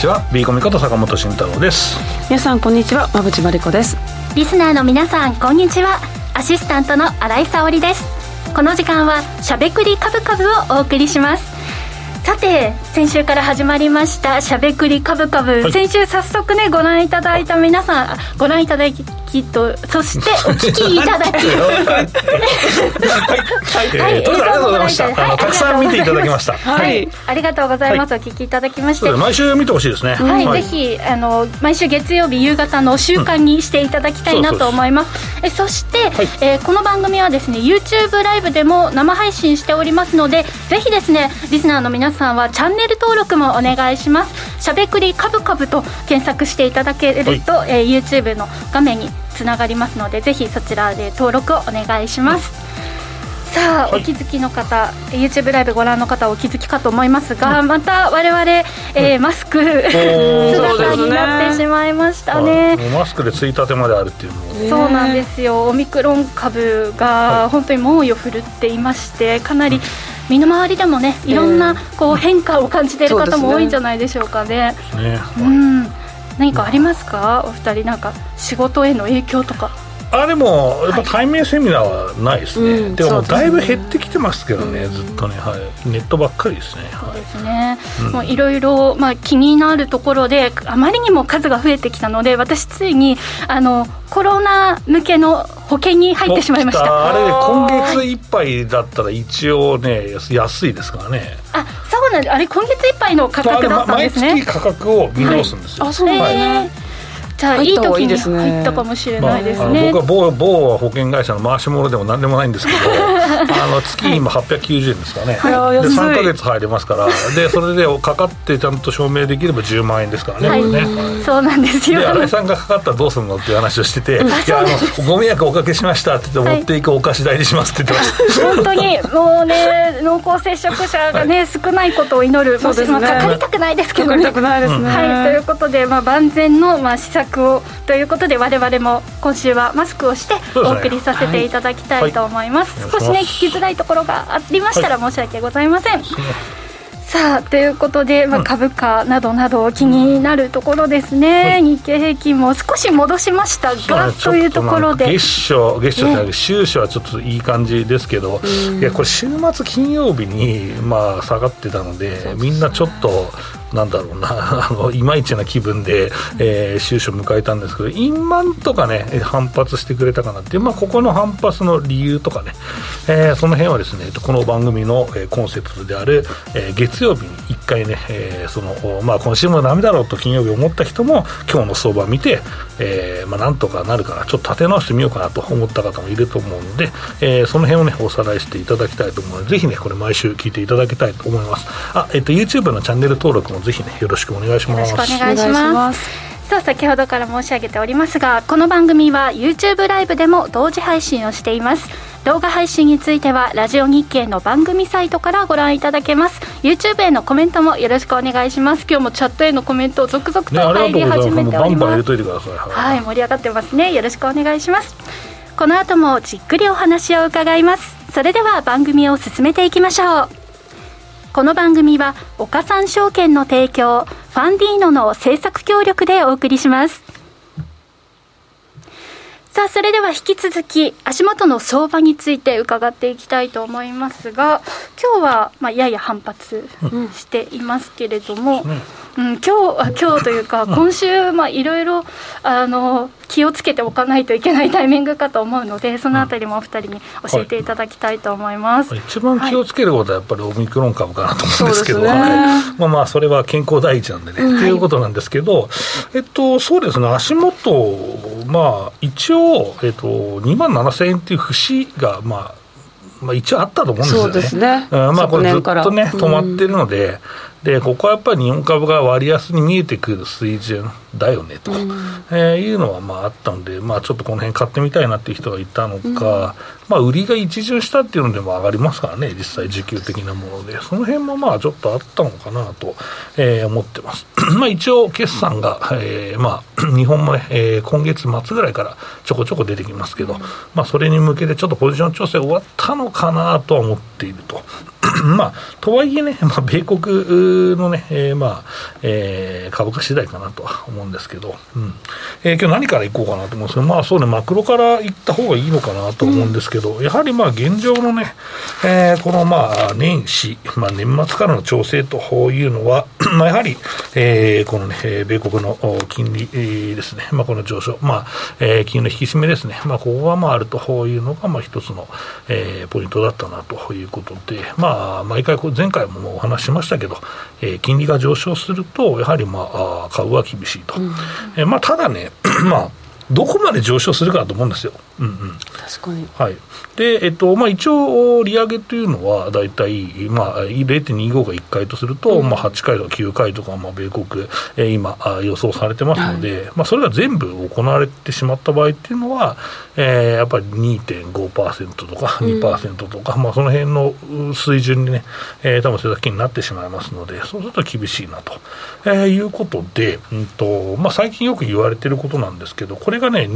ちは。B コミこと坂本慎太郎です。皆さんこんにちは。馬淵真理子です。リスナーの皆さんこんにちは。アシスタントの新井沙織です。この時間はしゃべくりカブカブをお送りします。さて先週から始まりましたしゃべくりカブカブ、はい、先週早速ねご覧いただいた皆さんご覧いただきとそして お聞きいただき。はい、はい、とりあえずありがとうございました、はい、たくさん見ていただきました。はい、ありがとうございます、お聞きいただきまして。毎週見てほしいですね。はい、ぜひあの毎週月曜日夕方の習慣にしていただきたいなと思います、うん、えそして、はい、えー、この番組はですね YouTube ライブでも生配信しておりますのでぜひですねリスナーの皆さんはチャンネル登録もお願いします。しゃべくりかぶかぶと検索していただけると、はい、えー、YouTube の画面につながりますのでぜひそちらで登録をお願いします、さあ、はい、お気づきの方 YouTube ライブご覧の方お気づきかと思いますが、うん、また我々、えー、マスク姿になってしまいましたね、ね、マスクでついたてまであるっていうのそうなんですよ。オミクロン株が本当に猛威を振るっていましてかなり、身の回りでもねいろんなこう変化を感じている方も多いんじゃないでしょうかね。ね。うん。何かありますか？お二人なんか仕事への影響とか。あでもやっぱ対面セミナーはないですね、はい、でもだいぶ減ってきてますけどね、ずっとね、はい、ネットばっかりですねそうですね、はい、もういろいろ、まあ、気になるところであまりにも数が増えてきたので私ついにあのコロナ向けの保険に入ってしまいました。あれ今月いっぱいだったら一応ね安いですからね。あそうなんですあれ今月いっぱいの価格だったんですね。毎月価格を見直すんですよ、はい、あそうなんですね、じゃあいい時に入ったかもしれないですね、まあ、僕は某某保険会社の回し物でも何でもないんですけどあの月今890円ですかね、はい、で3か月入れますから。でそれでかかってちゃんと証明できれば10万円ですからね、はい、ね、そうなんですよ。で新井さんがかかったらどうするのっていう話をしてて「いやあのご迷惑おかけしました」って言って持っていくお菓子代にしますって言ってました。本当にもうね濃厚接触者がね、少ないことを祈るそうです、ね、まあ、かかりたくないですけどね。かかりたくないですね、はい。ということで、まあ、万全の、まあ、施策をということで我々も今週はマスクをしてお送りさせていただきたいと思います、はい。はい、少しね聞きづらいところがありましたら申し訳ございません、さあということで、まあ、株価などなど気になるところですね、うん、日経平均も少し戻しましたが、というところで。月初月初じゃなくて週初はちょっといい感じですけど、いやこれ週末金曜日にまあ下がってたのでみんなちょっとなんだろうな、あの、いまいちな気分で、えー、終始を迎えたんですけど、インマンとかね、反発してくれたかな。っていう、まあ、ここの反発の理由とかね、えー、その辺はですね、この番組の、コンセプトである、えー、月曜日に一回ね、えー、その、まあ、今週もダメだろうと金曜日思った人も、今日の相場見て、えー、まあ、なんとかなるかな、ちょっと立て直してみようかなと思った方もいると思うので、えー、その辺をね、おさらいしていただきたいと思うので、ぜひね、これ毎週聞いていただきたいと思います。あ、えっ、と、YouTube のチャンネル登録もぜひねよろしくお願いします。よろしくお願いします。さあ先ほどから申し上げておりますがこの番組は YouTube ライブでも同時配信をしています。動画配信についてはラジオ日経の番組サイトからご覧いただけます。YouTube へのコメントもよろしくお願いします。今日もチャットへのコメントを続々と入り始めております、ね、はい盛り上がってますね。よろしくお願いします。この後もじっくりお話を伺います。それでは番組を進めていきましょうこの番組は岡三証券の提供ファンディーノの政策協力でお送りします。さあそれでは引き続き足元の相場について伺っていきたいと思いますが今日はまあやや反発していますけれども、うんうん、今日今日というか、今週、まあ、いろいろあの気をつけておかないといけないタイミングかと思うので、そのあたりもお二人に教えていただきたいと思います、はい、一番気をつけることは、やっぱりオミクロン株かなと思うんですけど、ね、まあ、まあそれは健康第一なんでね、うん、とい。うことなんですけど、えっと、そうですね、足元、まあ、一応、えっと、2万7000円っていう節が、まあ、まあ、一応あったと思うんですよね。そうですね。まあ、これずっとね、止まってるので、で、ここはやっぱり日本株が割安に見えてくる水準。だよねと、うん、えー、いうのはまああったので、まあ、ちょっとこの辺買ってみたいなっていう人がいたのか、うん、まあ、売りが一巡したっていうのでも上がりますからね、実際、需給的なもので、その辺もまあちょっとあったのかなと、えー、思ってます。まあ一応、決算が、えー、まあ、日本もね、えー、今月末ぐらいからちょこちょこ出てきますけど、まあ、それに向けてちょっとポジション調整終わったのかなとは思っていると。まあ、とはいえね、まあ、米国のね、えー、まあ、えー、株価次第かなとは思思うんですけど、うん。えー、今日何からいこうかなと思うんですけど、まあそうね、マクロからいった方がいいのかなと思うんですけど、うん、やはりまあ現状のね、えー、このまあ年始、まあ年末からの調整というのは、まあやはり、えー、このね、米国の金利ですね、まあこの上昇、まあ、えー、金利の引き締めですね、まあここがまああるというのが、まあ一つの、えー、ポイントだったなということで、まあ毎回前回もお話しましたけど、えー、金利が上昇すると、やはりまあ株は厳しいと。うん、え、まあただね、まあどこまで上昇するかだと思うんですよ。うんうん、確かに、はい。でえっとまあ、一応、利上げというのは、大体、まあ、0.25が1回とすると、うん、まあ、8回とか9回とか、まあ、米国、えー、今、予想されてますので、はい、まあ、それが全部行われてしまった場合っていうのは、えー、やっぱり2.5%とか2%とか、うん、まあ、その辺の水準にね、えー、多分それだけになってしまいますので、そうすると厳しいなと、えー、いうことで、うんとまあ、最近よく言われてることなんですけど、これがね、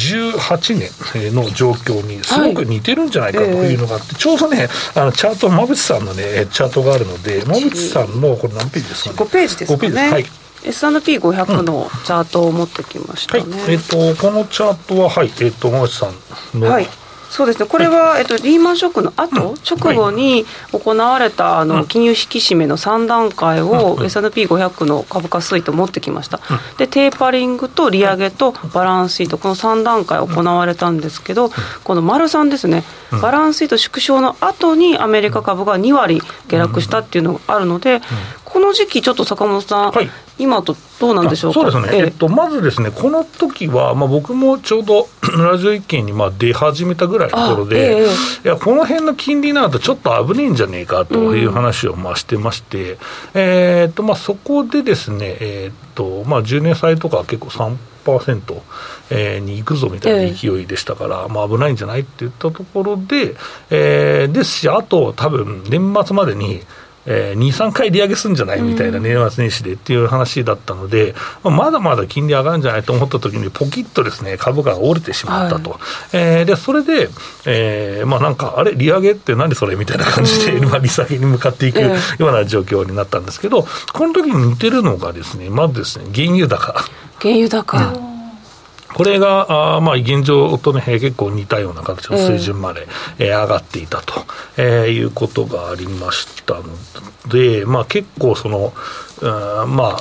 2018年の状況にすごく似てるんじゃないかというのがあって、はいえー、ちょうどね、あのチャート、馬渕さんのね、チャートがあるので、馬渕さんのこれ何ページですかね？5ページですかね。はい。S&P500 のチャートを持ってきましたね。うん、はい、えっ、ー、と、このチャートは、はい、えっ、ー、と、馬渕さんの、はい、そうですね、これは、えっと、リーマンショックの後、うん、直後に行われたあの金融引き締めの3段階を、うん、S&P500 の株価推移と持ってきました、うん、でテーパリングと利上げとバランスシート、この3段階行われたんですけど、この丸3ですね、バランスシート縮小の後にアメリカ株が2割下落したっていうのがあるので、この時期、ちょっと坂本さん、はい、今とどうなんでしょうか？そうですね、ええ。っと、まずですね、この時は、まあ、僕もちょうど ラジオ一件にまあ出始めたぐらいのところで、え、いや、この辺の金利になると、ちょっと危ねえんじゃねえかという話をまあしてまして、うん、えー、っとまあ、そこでですね、えー、っとまあ、10年債とか結構3%。えに行くぞみたいな勢いでしたから、まあ、危ないんじゃないって言ったところで、えー、ですし、あと多分年末までに、えー、2、3回利上げするんじゃないみたいな、年末年始でっていう話だったので、まあ、まだまだ金利上がるんじゃないと思ったときに、ポキッとですね株価が折れてしまったと、はい、えー、でそれで、えー、まあなんか、あれ、利上げって何それみたいな感じで、まあ、利下げに向かっていくような状況になったんですけど、この時に似てるのがですね、まずですね、原油高。原油高、うんこれが、あまあ、現状とね、結構似たような形の水準まで、えー、上がっていたと、えー、いうことがありましたので、まあ、結構その、うん、まあ、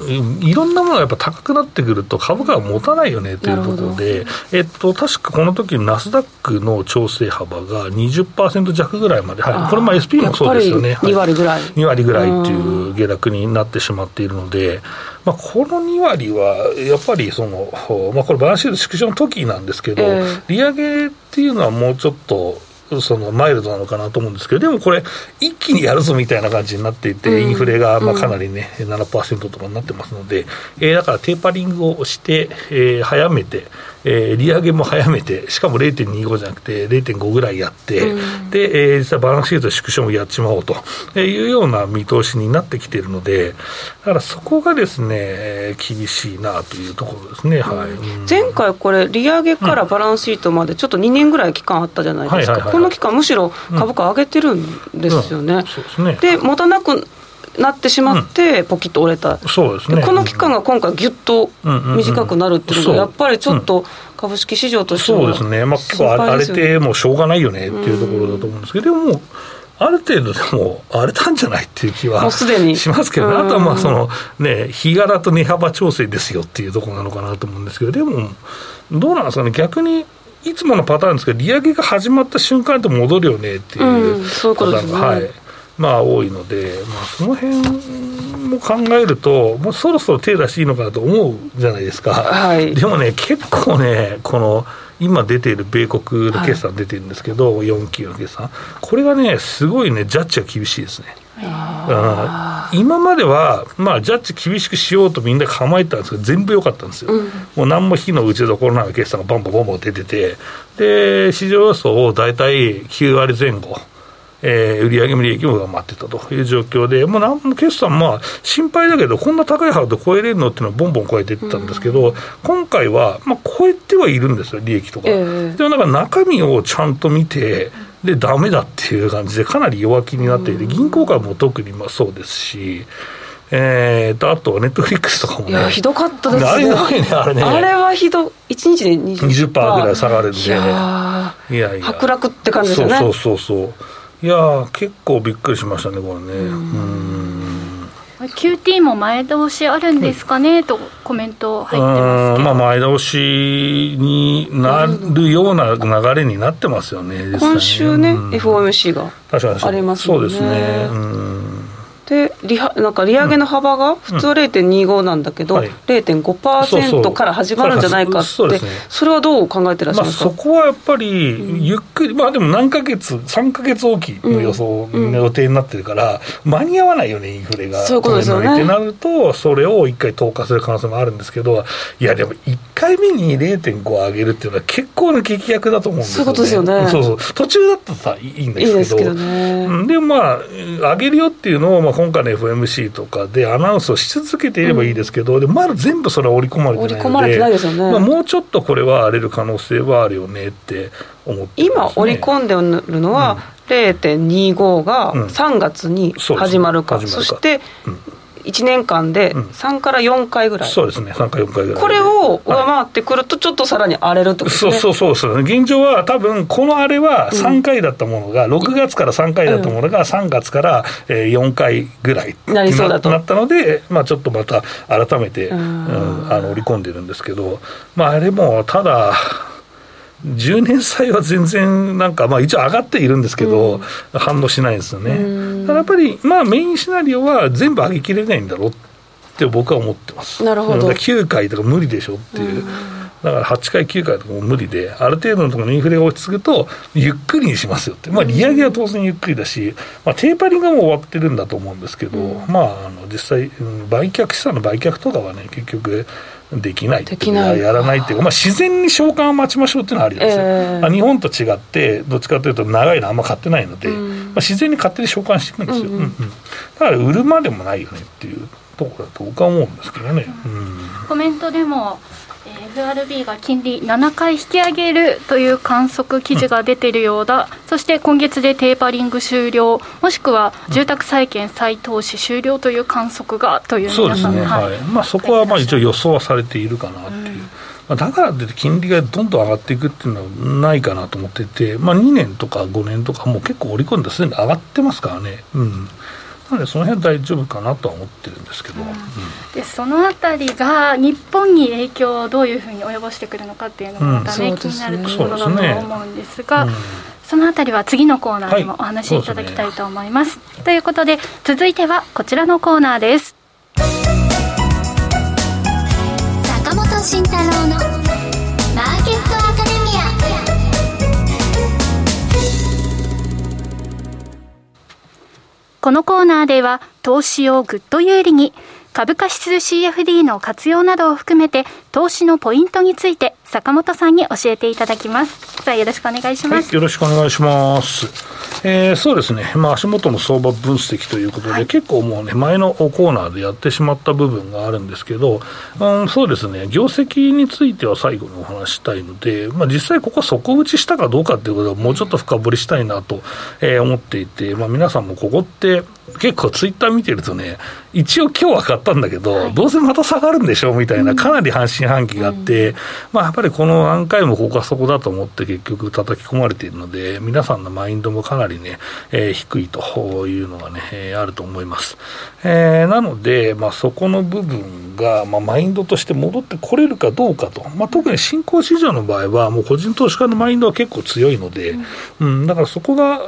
いろんなものがやっぱ高くなってくると株価が持たないよねというところで、えっと、確かこの時ナスダックの調整幅が20%弱ぐらいまで入る、これ、まあ SP もそうですよね、2割ぐらい、はい、2割ぐらいっていう下落になってしまっているので、まあ、この2割はやっぱりその、まあ、これ、バランスシート縮小の時なんですけど、えー、利上げっていうのはもうちょっと。そのマイルドなのかなと思うんですけど、でもこれ、一気にやるぞみたいな感じになっていて、インフレがまあかなりね、うん、7%とかになってますので、えー、だからテーパリングをして、えー、早めて、えー、利上げも早めて、しかも0.25じゃなくて0.5ぐらいやって、うん、で、えー、実はバランスシート縮小もやっちまおうというような見通しになってきているので、だからそこがですね、厳しいなというところですね、はい、うん、前回これ、利上げからバランスシートまでちょっと2年ぐらい期間あったじゃないですか、この期間、むしろ株価上げてるんですよね。で、持たなくなってしまって、ポキッと折れた、そうですね、この期間が今回、ぎゅっと短くなるっていうのが、やっぱりちょっと株式市場としては、そうですね、まあ、結構荒れてもうしょうがないよねっていうところだと思うんですけど、でも、ある程度でも荒れたんじゃないっていう気はしますけど、ね、あとはまあその、ね、日柄と値幅調整ですよっていうところなのかなと思うんですけど、でも、どうなんですかね、逆にいつものパターンですけど、利上げが始まった瞬間と戻るよねっていうパターンが、はい、まあ、多いので、まあ、その辺も考えると、もうそろそろ手出していいのかなと思うじゃないですか、はい、でもね、結構ね、この今出ている米国の決算出てるんですけど、はい、4級の決算、これがね、すごいね、ジャッジは厳しいですね。今までは、まあ、ジャッジ厳しくしようとみんな構えてたんですけど、全部良かったんですよ、うん、もう何も火の打ちどころない決算がバンバンバンバン出てて、で市場予想を大体9割前後。えー、売上も利益も上回ってたという状況で、もうなんも決算、まあ、心配だけど、こんな高いハード超えれるのっていうのは、ボンボン超えていったんですけど、うん、今回は、まあ、超えてはいるんですよ、利益とか。えー、でもなんか中身をちゃんと見て、で、だめだっていう感じで、かなり弱気になっていて、銀行株も特にまあそうですし、えーと、あと、ネットフリックスとかもね。いや、ひどかったですね。あれね、あれね。あれはひど、1日で 20%, 20%ぐらい下がるんで。いやいやいや。剥落って感じですよね。そうそうそうそう。いや結構びっくりしましたね、これね。うん。QT も前倒しあるんですかね、とコメント入ってますまあ、前倒しになるような流れになってますよね、今週ね、うん、FOMC がありますね。そうですね、うんで利なんか利上げの幅が普通0.25なんだけど、うんはい、0.5%から始まるんじゃないかってそ、ね、それはどう考えてらっしゃいますか、まあ、そこはやっぱりゆっくり、まあでも何ヶ月3か月おきの予想、うん、予定になってるから、間に合わないよねインフレが。そういうことですよね。ってなるとそれを1回投下する可能性もあるんですけどいやでも1回目に0.5上げるっていうのは結構な劇薬だと思うんですよ、ね、そういうことですよね。そうそう。途中だったらさいいんですけど。いいでね。でもまあ上げるよっていうのを、まあ、今回の FMC とかでアナウンスをし続けていればいいですけど、うん、でまだ全部それは織り込まれてないのでね、まあ、もうちょっとこれは荒れる可能性はあるよねって思って、ね、今織り込んでるのは、うん、0.25が3月に始まるか、うん、そして、1年間で3から4回ぐらい、うん、そうですね、3から4回ぐらい。これを上回ってくると、ちょっとさらに荒れるってことですね、はい、そうそうそう現状は多分この荒れは3回だったものが、うん、6月から3回だったものが、3月から4回ぐらいなりそうだと。なったので、まあ、ちょっとまた改めて、うん、あの織り込んでるんですけど、まあ、あれもただ、10年債は全然なんか、まあ、一応上がっているんですけど、うん、反応しないんですよね。だからやっぱり、まあ、メインシナリオは全部上げきれないんだろうって僕は思ってます。なるほど。9回とか無理でしょっていう。だから8回、9回とかも無理で、ある程度のところのインフレが落ち着くと、ゆっくりにしますよって、まあ、利上げは当然ゆっくりだし、まあ、テーパリングはもう終わってるんだと思うんですけど、うん、まあ、あの実際、売却、資産の売却とかはね、結局、できないいやらないっていうまあ、自然に償還を待ちましょうっていうのはありですよ、えー、日本と違ってどっちかというと長いのあんま買ってないので、うん、まあ、自然に勝手に償還していくんですよ、うんうん、だから売るまでもないよねっていうところだと僕は思うんですけどね、うん、コメントでも FRB が金利7回引き上げるという観測記事が出ているようだ、うん、そして今月でテーパリング終了、もしくは住宅債券再投資終了という観測がという皆さん、ね、はい、まあ、そこはまあ一応予想はされているかなっていう。うんまあ、だからって金利がどんどん上がっていくっていうのはないかなと思ってて、まあ、2年とか5年とかもう結構織り込んですでに上がってますからね。うんなのでその辺大丈夫かなとは思ってるんですけど、うん、でそのあたりが日本に影響をどういうふうに及ぼしてくるのかっていうのもまたね、うん、気になるところだと思うんですが。そのあたりは次のコーナーでもお話しいただきたいと思います。はい、ということで続いてはこちらのコーナーです。慎太郎のこのコーナーでは投資をぐっと有利に株価指数 CFD の活用などを含めて投資のポイントについて坂本さんに教えていただきます。さあよろしくお願いします。はい、よろしくお願いします。えー、そうですね、まあ、足元の相場分析ということで、はい、結構もうね、前のコーナーでやってしまった部分があるんですけど、うん、そうですね、業績については最後にお話したいので、まあ、実際ここ底打ちしたかどうかということは、もうちょっと深掘りしたいなと、えー、思っていて、まあ、皆さんもここって、結構ツイッター見てるとね、一応今日は買ったんだけど、はい、どうせまた下がるんでしょみたいな、かなり半信半疑があって、うん、まあやっぱりこの何回もここはそこだと思って結局叩き込まれているので、皆さんのマインドもかなりね、えー、低いというのがね、えー、あると思います。えー、なので、まあそこの部分が、まあマインドとして戻ってこれるかどうかと、まあ特に新興市場の場合は、もう個人投資家のマインドは結構強いので、うん、うん、だからそこが、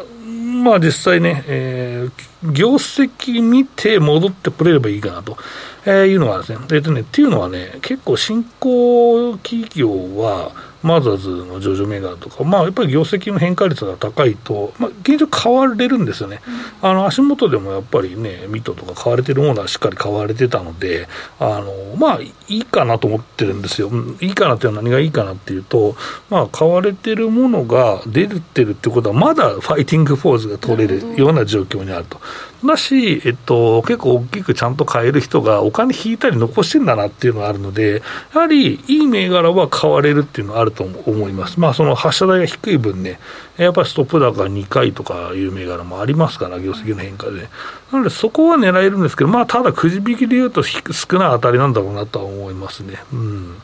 まあ実際ね、えー、業績見て戻ってくれればいいかなと、えー、いうのはですね、えっとね、っていうのはね、結構新興企業は、マザーズの上場銘柄とか、まあ、やっぱり業績の変化率が高いと、まあ、現状買われるんですよね、うん、あの足元でもやっぱりね、ミットとか買われてるものはしっかり買われてたので、あのまあ、いいかなと思ってるんですよ、いいかなっていうのは何がいいかなっていうと、まあ、買われてるものが出てるってことは、まだファイティングポーズが取れるような状況にあると。だし、えっと、結構大きくちゃんと買える人がお金引いたり残してんだなっていうのがあるので、やはりいい銘柄は買われるっていうのはあると思います。まあ、その発射台が低い分ね、やっぱりストップ高2回とかいう銘柄もありますから、業績の変化で。なので、そこは狙えるんですけど、まあ、ただくじ引きで言うと少ない当たりなんだろうなとは思いますね。うん。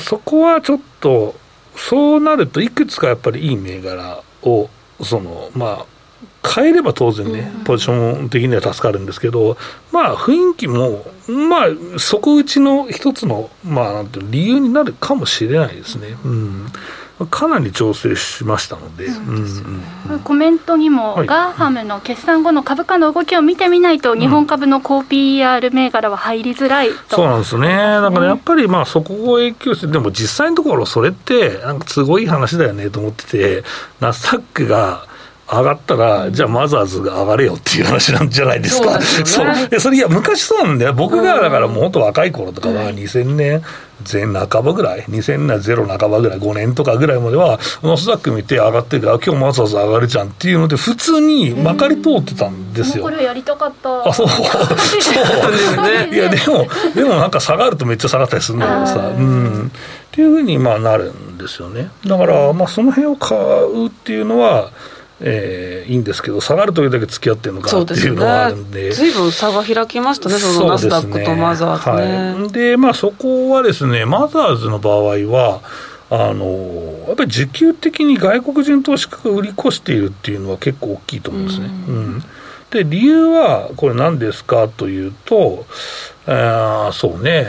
そこはちょっと、そうなると、いくつかやっぱりいい銘柄を、その、まあ、変えれば当然ね、ポジション的には助かるんですけど、まあ、雰囲気も、まあ、底打ちの一つの、まあ、なんて理由になるかもしれないですね。うん。かなり調整しましたので、コメントにも、はい、 GAFAM の決算後の株価の動きを見てみないと、日本株の高 PR 銘柄は入りづらい、そうなんですね、だからやっぱりまあそこを影響して、でも実際のところ、それって、なんか都合いい話だよねと思ってて、ナスダックが、上がったら、じゃあマザーズが上がれよっていう話なんじゃないですか。そう、ね、それいや、昔そうなんだよ。僕がだからもっと若い頃とかは、2000年前半ばぐらい、2000年ゼロ半ばぐらい、5年とかぐらいまでは、ノスダック見て上がってるから、今日マザーズ上がるじゃんっていうので、普通にまかり通ってたんですよ。これやりたかった。あ、そう。そう。いや、でも、でもなんか下がるとめっちゃ下がったりするんだけどさ、うん。っていうふうにまあなるんですよね。だから、まあその辺を買うっていうのは、えー、いいんですけど、下がるときだけ付き合ってるのかっていうのがあるんで、ずいぶん差が開きましたね、そのナスダックとマザーズね。はい、で、まあ、そこはですね、マザーズの場合は、あのやっぱり需給的に外国人投資家が売り越しているっていうのは結構大きいと思うんですね。うん、うん、で理由はこれ何ですかというと、えー、そうね。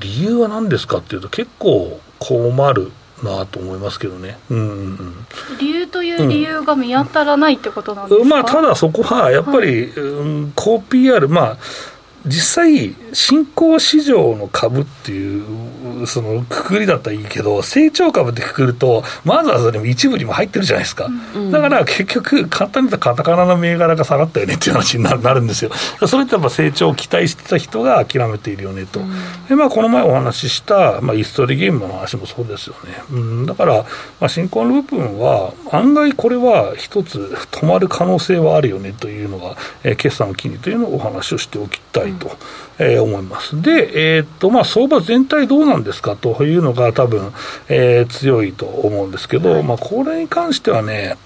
理由は何ですかっていうと結構困るなと思いますけどね、うんうん、理由という理由が見当たらないってことなんですか、まあ、ただそこはやっぱり、はい、うん、高 PR、まあ、実際、新興市場の株っていうそのくくりだったらいいけど、成長株ってくくると、マザーズでも一部にも入ってるじゃないですか、うん、だから結局、簡単に言ったらカタカナの銘柄が下がったよねっていう話になるんですよ、それってやっぱ成長を期待してた人が諦めているよねと、うん、でまあ、この前お話しした、まあ、イストリゲームの話もそうですよね、うん、だから、まあ、新興の部分は、案外これは一つ止まる可能性はあるよねというのが、えー、決算を機にというのをお話をしておきたい。と、えー、思います。で、えー、っと、まあ、相場全体どうなんですか？というのが多分、えー、強いと思うんですけど、はい、まあ、これに関してはね、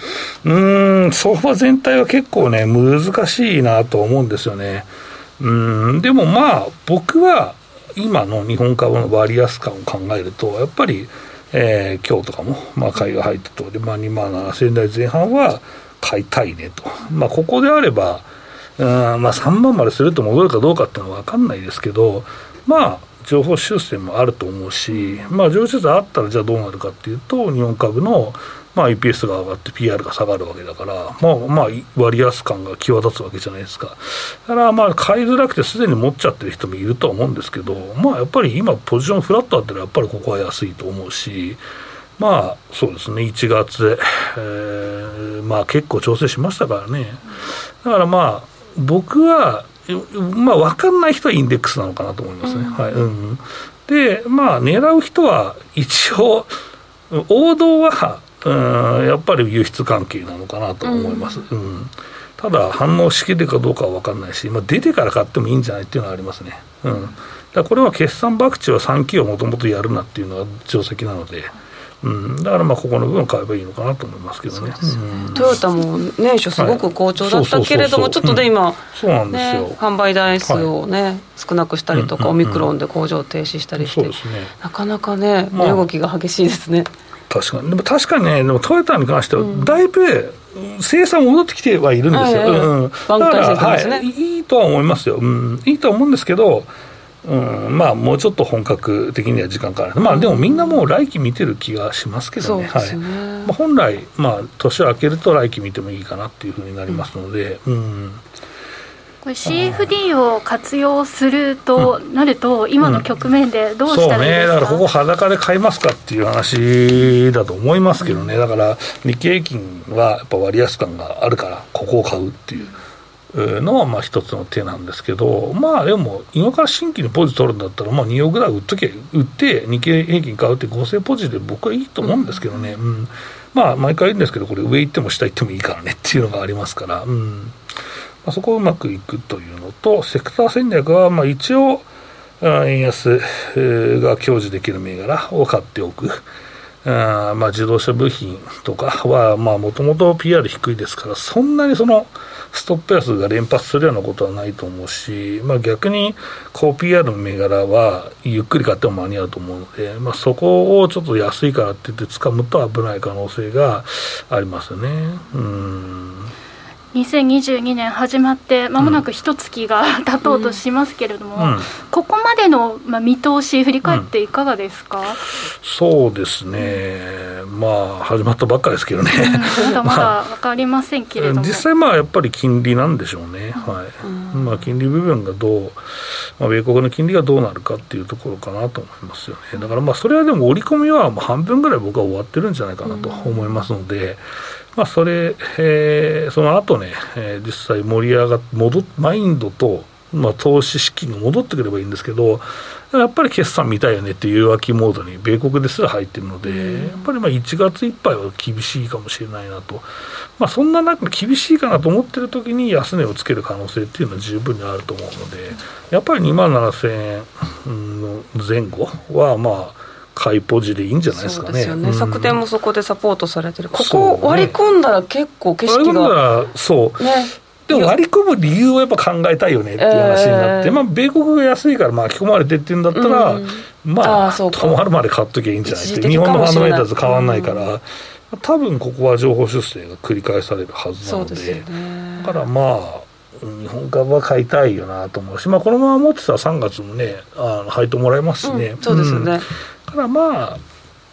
うん、相場全体は結構ね、難しいなと思うんですよね。うん、でもまあ、僕は今の日本株の割安感を考えると、やっぱり、えー、今日とかも、まあ、買いが入ったとおり、まあ、2万7000台前半は買いたいねと。まあ、ここであれば、うんまあ、3万まですると戻るかどうかっていうのは分かんないですけど、まあ、情報修正もあると思うし、まあ、情報修正あったらじゃあどうなるかっていうと、日本株の、まあ、EPS が上がって PR が下がるわけだから、まあ、まあ、割安感が際立つわけじゃないですか。だから、まあ、買いづらくてすでに持っちゃってる人もいるとは思うんですけど、まあ、やっぱり今、ポジションフラットあったら、やっぱりここは安いと思うし、まあ、そうですね、1月で、えー、まあ、結構調整しましたからね。だからまあ、僕は、まあ、分かんない人はインデックスなのかなと思いますね。うん、はいうん、で、まあ、狙う人は一応、王道は、うん、やっぱり輸出関係なのかなと思います。うん、うん、ただ、反応しきるかどうかは分かんないし、まあ、出てから買ってもいいんじゃないっていうのはありますね。うん、だこれは決算博打は3期をもともとやるなっていうのが定石なので。うん、だからまあここの部分買えばいいのかなと思いますけどね。トヨタも年初すごく好調だったけれども、ちょっとで今、そうなんですよ、販売台数をね、少なくしたりとか、オミクロンで工場停止したりして、なかなかね、値動きが激しいですね。確かに、でも確かにね、でもトヨタに関しては、だいぶ生産戻ってきてはいるんですよ。挽回してですね、はい。いいとは思いますよ、うん。いいとは思うんですけど、うん、まあもうちょっと本格的には時間かかる、まあでもみんなもう来期見てる気がしますけどね、ね。はい。まあ、本来、まあ、年を明けると来期見てもいいかなっていうふうになりますので、うん、うんこれ CFD を活用するとなると、今の局面でどうしたらいいですか、うん、そうね、だからここ、裸で買いますかっていう話だと思いますけどね、だから日経平均はやっぱ割安感があるから、ここを買うっていう。のはまあ一つの手なんですけど、まあでも、今から新規にポジ取るんだったら、まあ2億ぐらい売っとけ、売って、日経平均買うって合成ポジで僕はいいと思うんですけどね、うん、まあ毎回言うんですけど、これ上行っても下行ってもいいからねっていうのがありますから、うん、まあ、そこをうまくいくというのと、セクター戦略はまあ一応、円安が享受できる銘柄を買っておく。あまあ自動車部品とかは、もともと PR 低いですから、そんなにその、ストップ安が連発するようなことはないと思うし、まあ、逆に高 PR の銘柄はゆっくり買っても間に合うと思うので、まあ、そこをちょっと安いからって言って掴むと危ない可能性がありますよね。うん2022年始まってまもなく一月が経とうとしますけれども、うん。うん、ここまでの、まあ、見通し振り返っていかがですか、うん、そうですね。まあ始まったばっかですけどね、まだまだ分かりませんけれども、実際まあやっぱり金利なんでしょうね、はい。まあ、金利部分がどう、まあ、米国の金利がどうなるかっていうところかなと思いますよね。だからまあそれはでも織り込みは半分ぐらい僕は終わってるんじゃないかなと思いますので、まあ、それ、えー、その後ね、えー、実際盛り上がっ戻っマインドと、まあ、投資資金が戻ってくればいいんですけど、やっぱり決算見たいよねっていう弱気モードに米国ですら入ってるので、やっぱりまあ1月いっぱいは厳しいかもしれないなと、まあ、そんな中、厳しいかなと思ってる時に安値をつける可能性っていうのは十分にあると思うので、やっぱり2万7000円の前後は、まあ、買いポジでいいんじゃないですかね。ですよね。昨天もそこでサポートされてる。ここ割り込んだら結構景色が。割り込んだら、そう。ね。でも割り込む理由をやっぱ考えたいよねっていう話になって、えー、まあ、米国が安いから巻き込まれてっていうんだったら、うん、まあ、止まるまで買っときゃいいんじゃないって、日本のファンドメーターズ変わらないから、うん、多分ここは情報修正が繰り返されるはずなので、でね、だからまあ、日本株は買いたいよなと思うし、まあ、このまま持ってたら3月もね、あの配当もらえますしね。うん、そうですよね。ただまあ、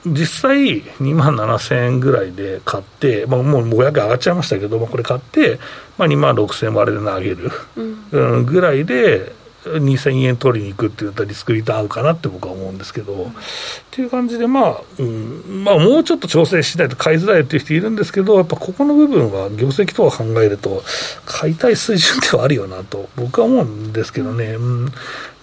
実際2万7000円ぐらいで買って、まあ、もう500円上がっちゃいましたけど、まあ、これ買って、まあ、2万6000円割れで投げる、うん、ぐらいで、2000円取りに行くって言ったらリスクリターン合うかなって僕は思うんですけど、うん、っていう感じで、まあ、うん、まあ、もうちょっと調整しないと買いづらいっていう人いるんですけど、やっぱここの部分は業績とは考えると、買いたい水準ではあるよなと、僕は思うんですけどね。うん、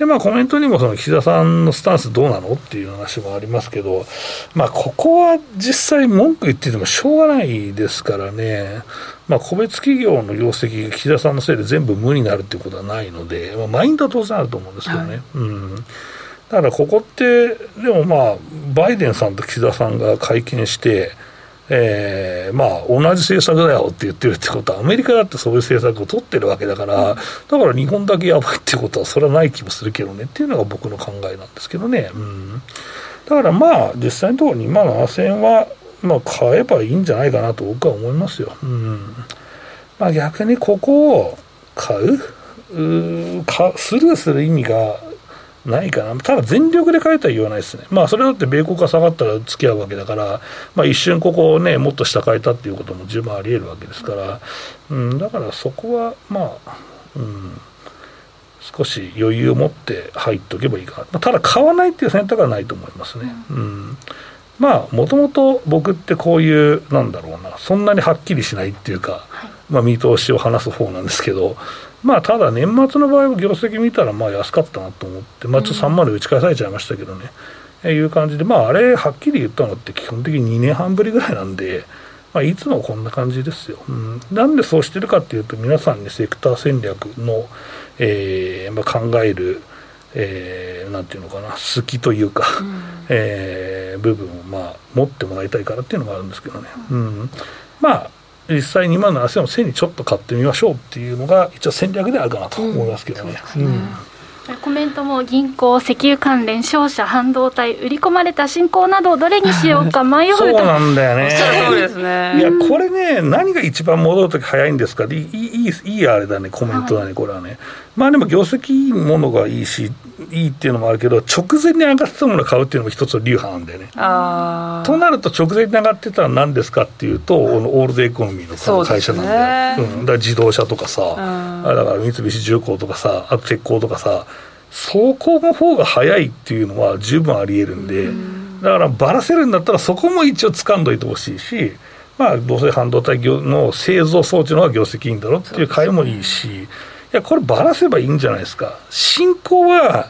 で、まあ、コメントにもその岸田さんのスタンスどうなのっていう話もありますけど、まあ、ここは実際文句言っててもしょうがないですからね。まあ、個別企業の業績が岸田さんのせいで全部無になるっていうことはないので、まあ、マインドは当然あると思うんですけどね。はい、うんだからここって、でもまあ、バイデンさんと岸田さんが会見して、えー、まあ、同じ政策だよって言ってるってことは、アメリカだってそういう政策を取ってるわけだから、だから日本だけやばいってことは、それはない気もするけどねっていうのが僕の考えなんですけどね。うん、だからまあ、実際のところ2万7000は、まあ、買えばいいんじゃないかなと僕は思いますよ。うんまあ、逆にここを買ううかスルーする意味がないかな、ただ全力で買えとは言わないですね、まあ、それだって米国が下がったら付き合うわけだから、まあ、一瞬ここをね、もっと下変えたっていうことも十分ありえるわけですから、うん、だからそこは、まあ、うん、少し余裕を持って入っておけばいいかな、ただ買わないっていう選択はないと思いますね。うん。まあもともと僕ってこういうなんだろうなそんなにはっきりしないっていうか、はい、まあ見通しを話す方なんですけどまあただ年末の場合は業績見たらまあ安かったなと思ってまあちょっと3万で打ち返されちゃいましたけどね、うん、いう感じでまああれはっきり言ったのって基本的に2年半ぶりぐらいなんでまあ、いつもこんな感じですよ、うん、なんでそうしてるかっていうと皆さんにセクター戦略の、えーまあ、考えるえー、なんていうのかな好きというか、うん、えー、部分を、まあ、持ってもらいたいからっていうのがあるんですけどね、うん、まあ実際2万7000を背にちょっと買ってみましょうっていうのが一応戦略であるかなと思いますけどね。うんコメントも銀行、石油関連、商社、半導体、売り込まれた新興など、どれにしようか迷うそうなんだよね。そうですね。いや、これね、何が一番戻るとき早いんですか？いい、いい、いいあれだね、コメントだね、これはね。まあでも業績いいものがいいし、いいっていうのもあるけど、直前に上がってたものを買うっていうのも一つの流派なんだよね。あとなると、直前に上がってたのは何ですかっていうと、オールドエコノミーの会社なんだよ。うね、うん、だから自動車とかさ、あだから三菱重工とかさ、あと鉄鋼とかさ、そこの方が早いっていうのは十分ありえるんで、だからばらせるんだったら、そこも一応掴んどいてほしいし、まあ、どうせ半導体の製造装置の方が業績いいんだろうっていう買いもいいし、いや、こればらせばいいんじゃないですか。進行は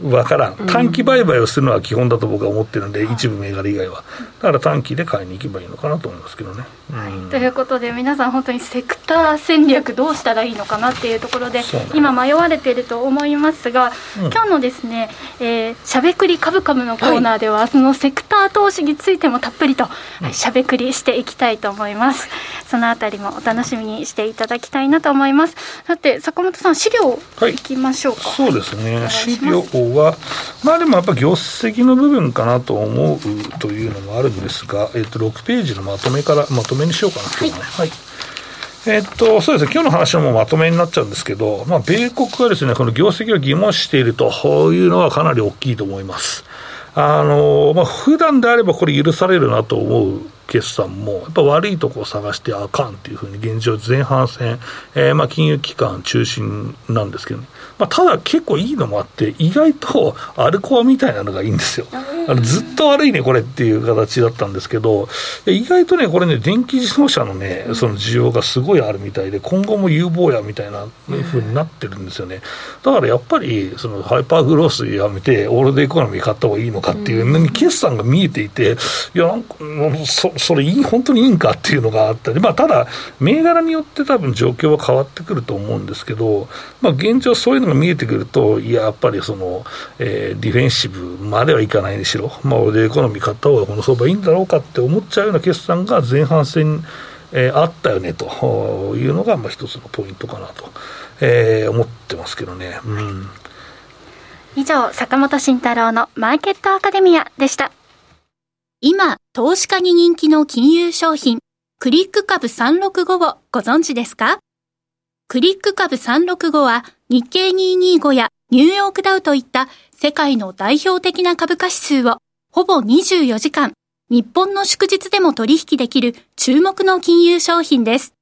分からん、短期売買をするのは基本だと僕は思ってるんで、一部銘柄以外は、だから短期で買いに行けばいいのかなと思いますけどね。はい、ということで、皆さん、本当にセクター戦略、どうしたらいいのかなっていうところで、ね、今、迷われていると思いますが、うん、今日のですね、えー、しゃべくりカブカブのコーナーでは、はい、そのセクター投資についてもたっぷりと、しゃべくりしていきたいと思います。そのあたりもお楽しみにしていただきたいなと思います。さて、坂本さん、資料い。きましょうか。そうですね、資料は、まあでもやっぱ業績の部分かなと思うというのもあるんですが、えっと、6ページのまとめから、まとめにしようかなと、ね、はい、はい。えっと、そうですね、今日の話はもうまとめになっちゃうんですけど、まあ、米国はですね、この業績を疑問視しているというのはかなり大きいと思います。あの、まあ、普段であればこれ許されるなと思う決算も、やっぱ悪いところを探してあかんっていうふうに現状前半戦、えー、まあ金融機関中心なんですけど、ね、まあ、ただ結構いいのもあって、意外とアルコアみたいなのがいいんですよ。あのずっと悪いね、これっていう形だったんですけど、意外とね、これね、電気自動車のね、その需要がすごいあるみたいで、今後も有望やみたいなふうになってるんですよね。だからやっぱり、そのハイパーグロースやめて、オールドエコノミー買った方がいいのかっていうのに、決算が見えていて、いや、なんか、そそれいい、本当にいいんかっていうのがあったり、まあ、ただ、銘柄によって多分状況は変わってくると思うんですけど、まあ、現状そういうのが見えてくると、いや、やっぱりその、えー、ディフェンシブまではいかないにしろ、まあ、俺エコノミー買った方がこの相場いいんだろうかって思っちゃうような決算が前半戦、えー、あったよねというのが、まあ、一つのポイントかなと、えー、思ってますけどね。うん以上、坂本慎太郎のマーケットアカデミアでした。今、投資家に人気の金融商品、クリック株365をご存知ですか？クリック株365は日経225やニューヨークダウといった世界の代表的な株価指数をほぼ24時間、日本の祝日でも取引できる注目の金融商品です。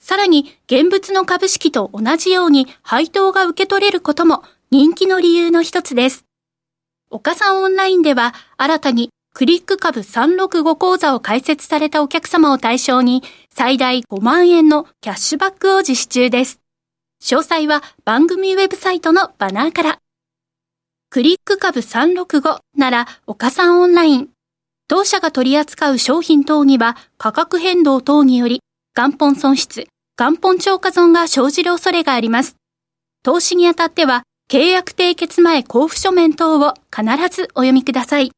さらに、現物の株式と同じように配当が受け取れることも人気の理由の一つです。岡さんオンラインでは新たにクリック株365講座を開設されたお客様を対象に最大5万円のキャッシュバックを実施中です。詳細は番組ウェブサイトのバナーから。クリック株365なら岡さんオンライン。当社が取り扱う商品等には価格変動等により元本損失、元本超過損が生じる恐れがあります。投資にあたっては契約締結前交付書面等を必ずお読みください。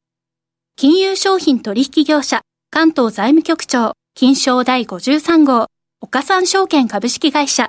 金融商品取引業者関東財務局長金賞第53号岡三証券株式会社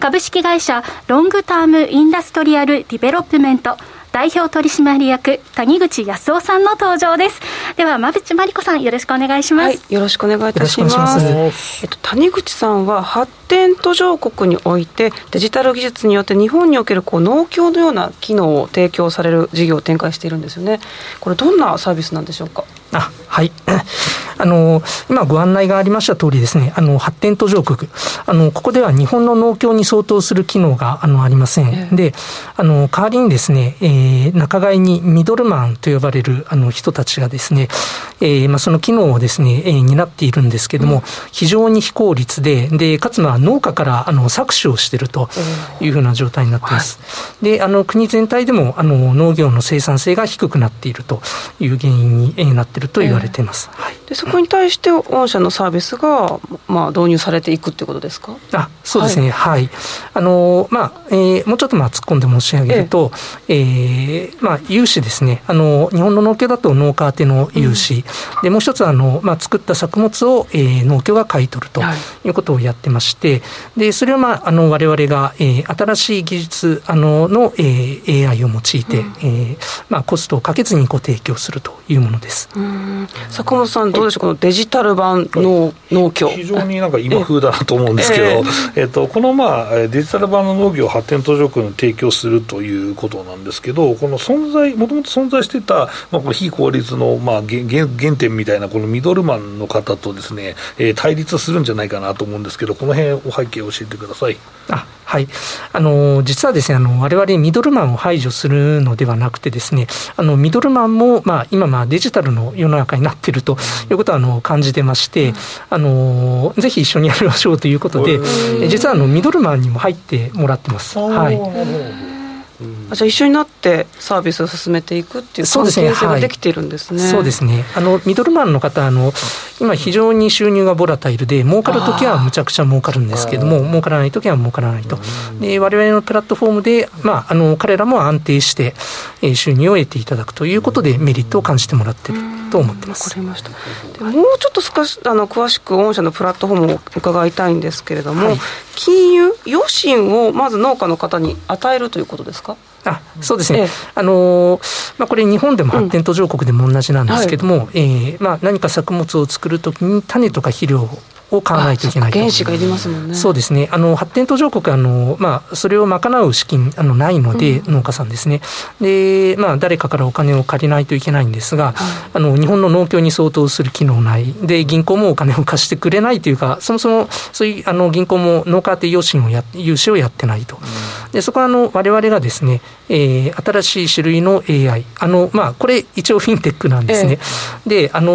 株式会社ロングタームインダストリアルディベロップメント代表取締役谷口康夫さんの登場です。では馬淵真理子さんよろしくお願いします、はい、よろしくお願いいたします。えっと、谷口さんは発展途上国においてデジタル技術によって日本におけるこう農協のような機能を提供される事業を展開しているんですよね。これどんなサービスなんでしょうか？あはい。あの今ご案内がありました通りですね、あの発展途上国、あのここでは日本の農協に相当する機能があのありません。で、あの代わりにですね、えー、仲買にミドルマンと呼ばれるあの人たちがですね、えー、まあその機能をですね、えー、担っているんですけれども、うん、非常に非効率で、でかつまあ農家からあの搾取をしているというふうな状態になっています。はい、で、あの国全体でもあの農業の生産性が低くなっているという原因になっていると言われています。はい、でそこに対して御社のサービスがまあ導入されていくっていうことですか？あ、そうですね。はい。はい、あのまあ、えー、もうちょっとまあ突っ込んで申し上げると、ええー、まあ融資ですね。あの日本の農協だと農家宛ての融資、うん、でもう一つあのまあ作った作物を、えー、農協が買い取るということをやってまして、でそれはまああの我々が、えー、新しい技術あのの、えー、AI を用いて、うん、えー、まあコストをかけずにご提供するというものです。坂本さんどうでしょうこのデジタル版の農協。非常になんか今風だなと思うんですけど、えー、えーとこのまあデジタル版の農業発展途上国に提供するということなんですけど、この存在もともと存在してたまあこの非効率のまあ原原点みたいなこのミドルマンの方とですね、えー、対立するんじゃないかなと思うんですけど、この辺お背景を教えてください。あはい。あの、実はですね、あの、我々ミドルマンを排除するのではなくてですね、あの、ミドルマンも、まあ、今、まあ、デジタルの世の中になっているということは、あの、感じてまして、あの、ぜひ一緒にやりましょうということで、実は、あの、ミドルマンにも入ってもらってます。はい。あじゃあ一緒になってサービスを進めていくっていう関係性ができているんですね。そうですね。あのミドルマンの方あの今非常に収入がボラタイルで儲かる時はむちゃくちゃ儲かるんですけども儲からない時は儲からないと。で我々のプラットフォームでまああの彼らも安定して、え収入を得ていただくということでメリットを感じてもらってると思ってます。わかりました。でもうちょっと少しあの詳しく御社のプラットフォームを伺いたいんですけれども、はい、金融余震をまず農家の方に与えるということですか？あそうですね、ええ、あのまあ、これ、日本でも発展途上国でも同じなんですけども、うんはい、えー、まあ、何か作物を作るときに、種とか肥料を買わないといけない原資がいりますもんね。そうですね。あの発展途上国あのまあそれを賄う資金あのないので、うん、農家さんですね。でまあ誰かからお金を借りないといけないんですが、あの日本の農協に相当する機能ないで銀行もお金を貸してくれないというか、そもそもそういうあの銀行も農家宛て信をや融資をやってないと。でそこはあの我々がですね、えー、新しい種類の AI あのまあこれ一応フィンテックなんですね。えー、であの、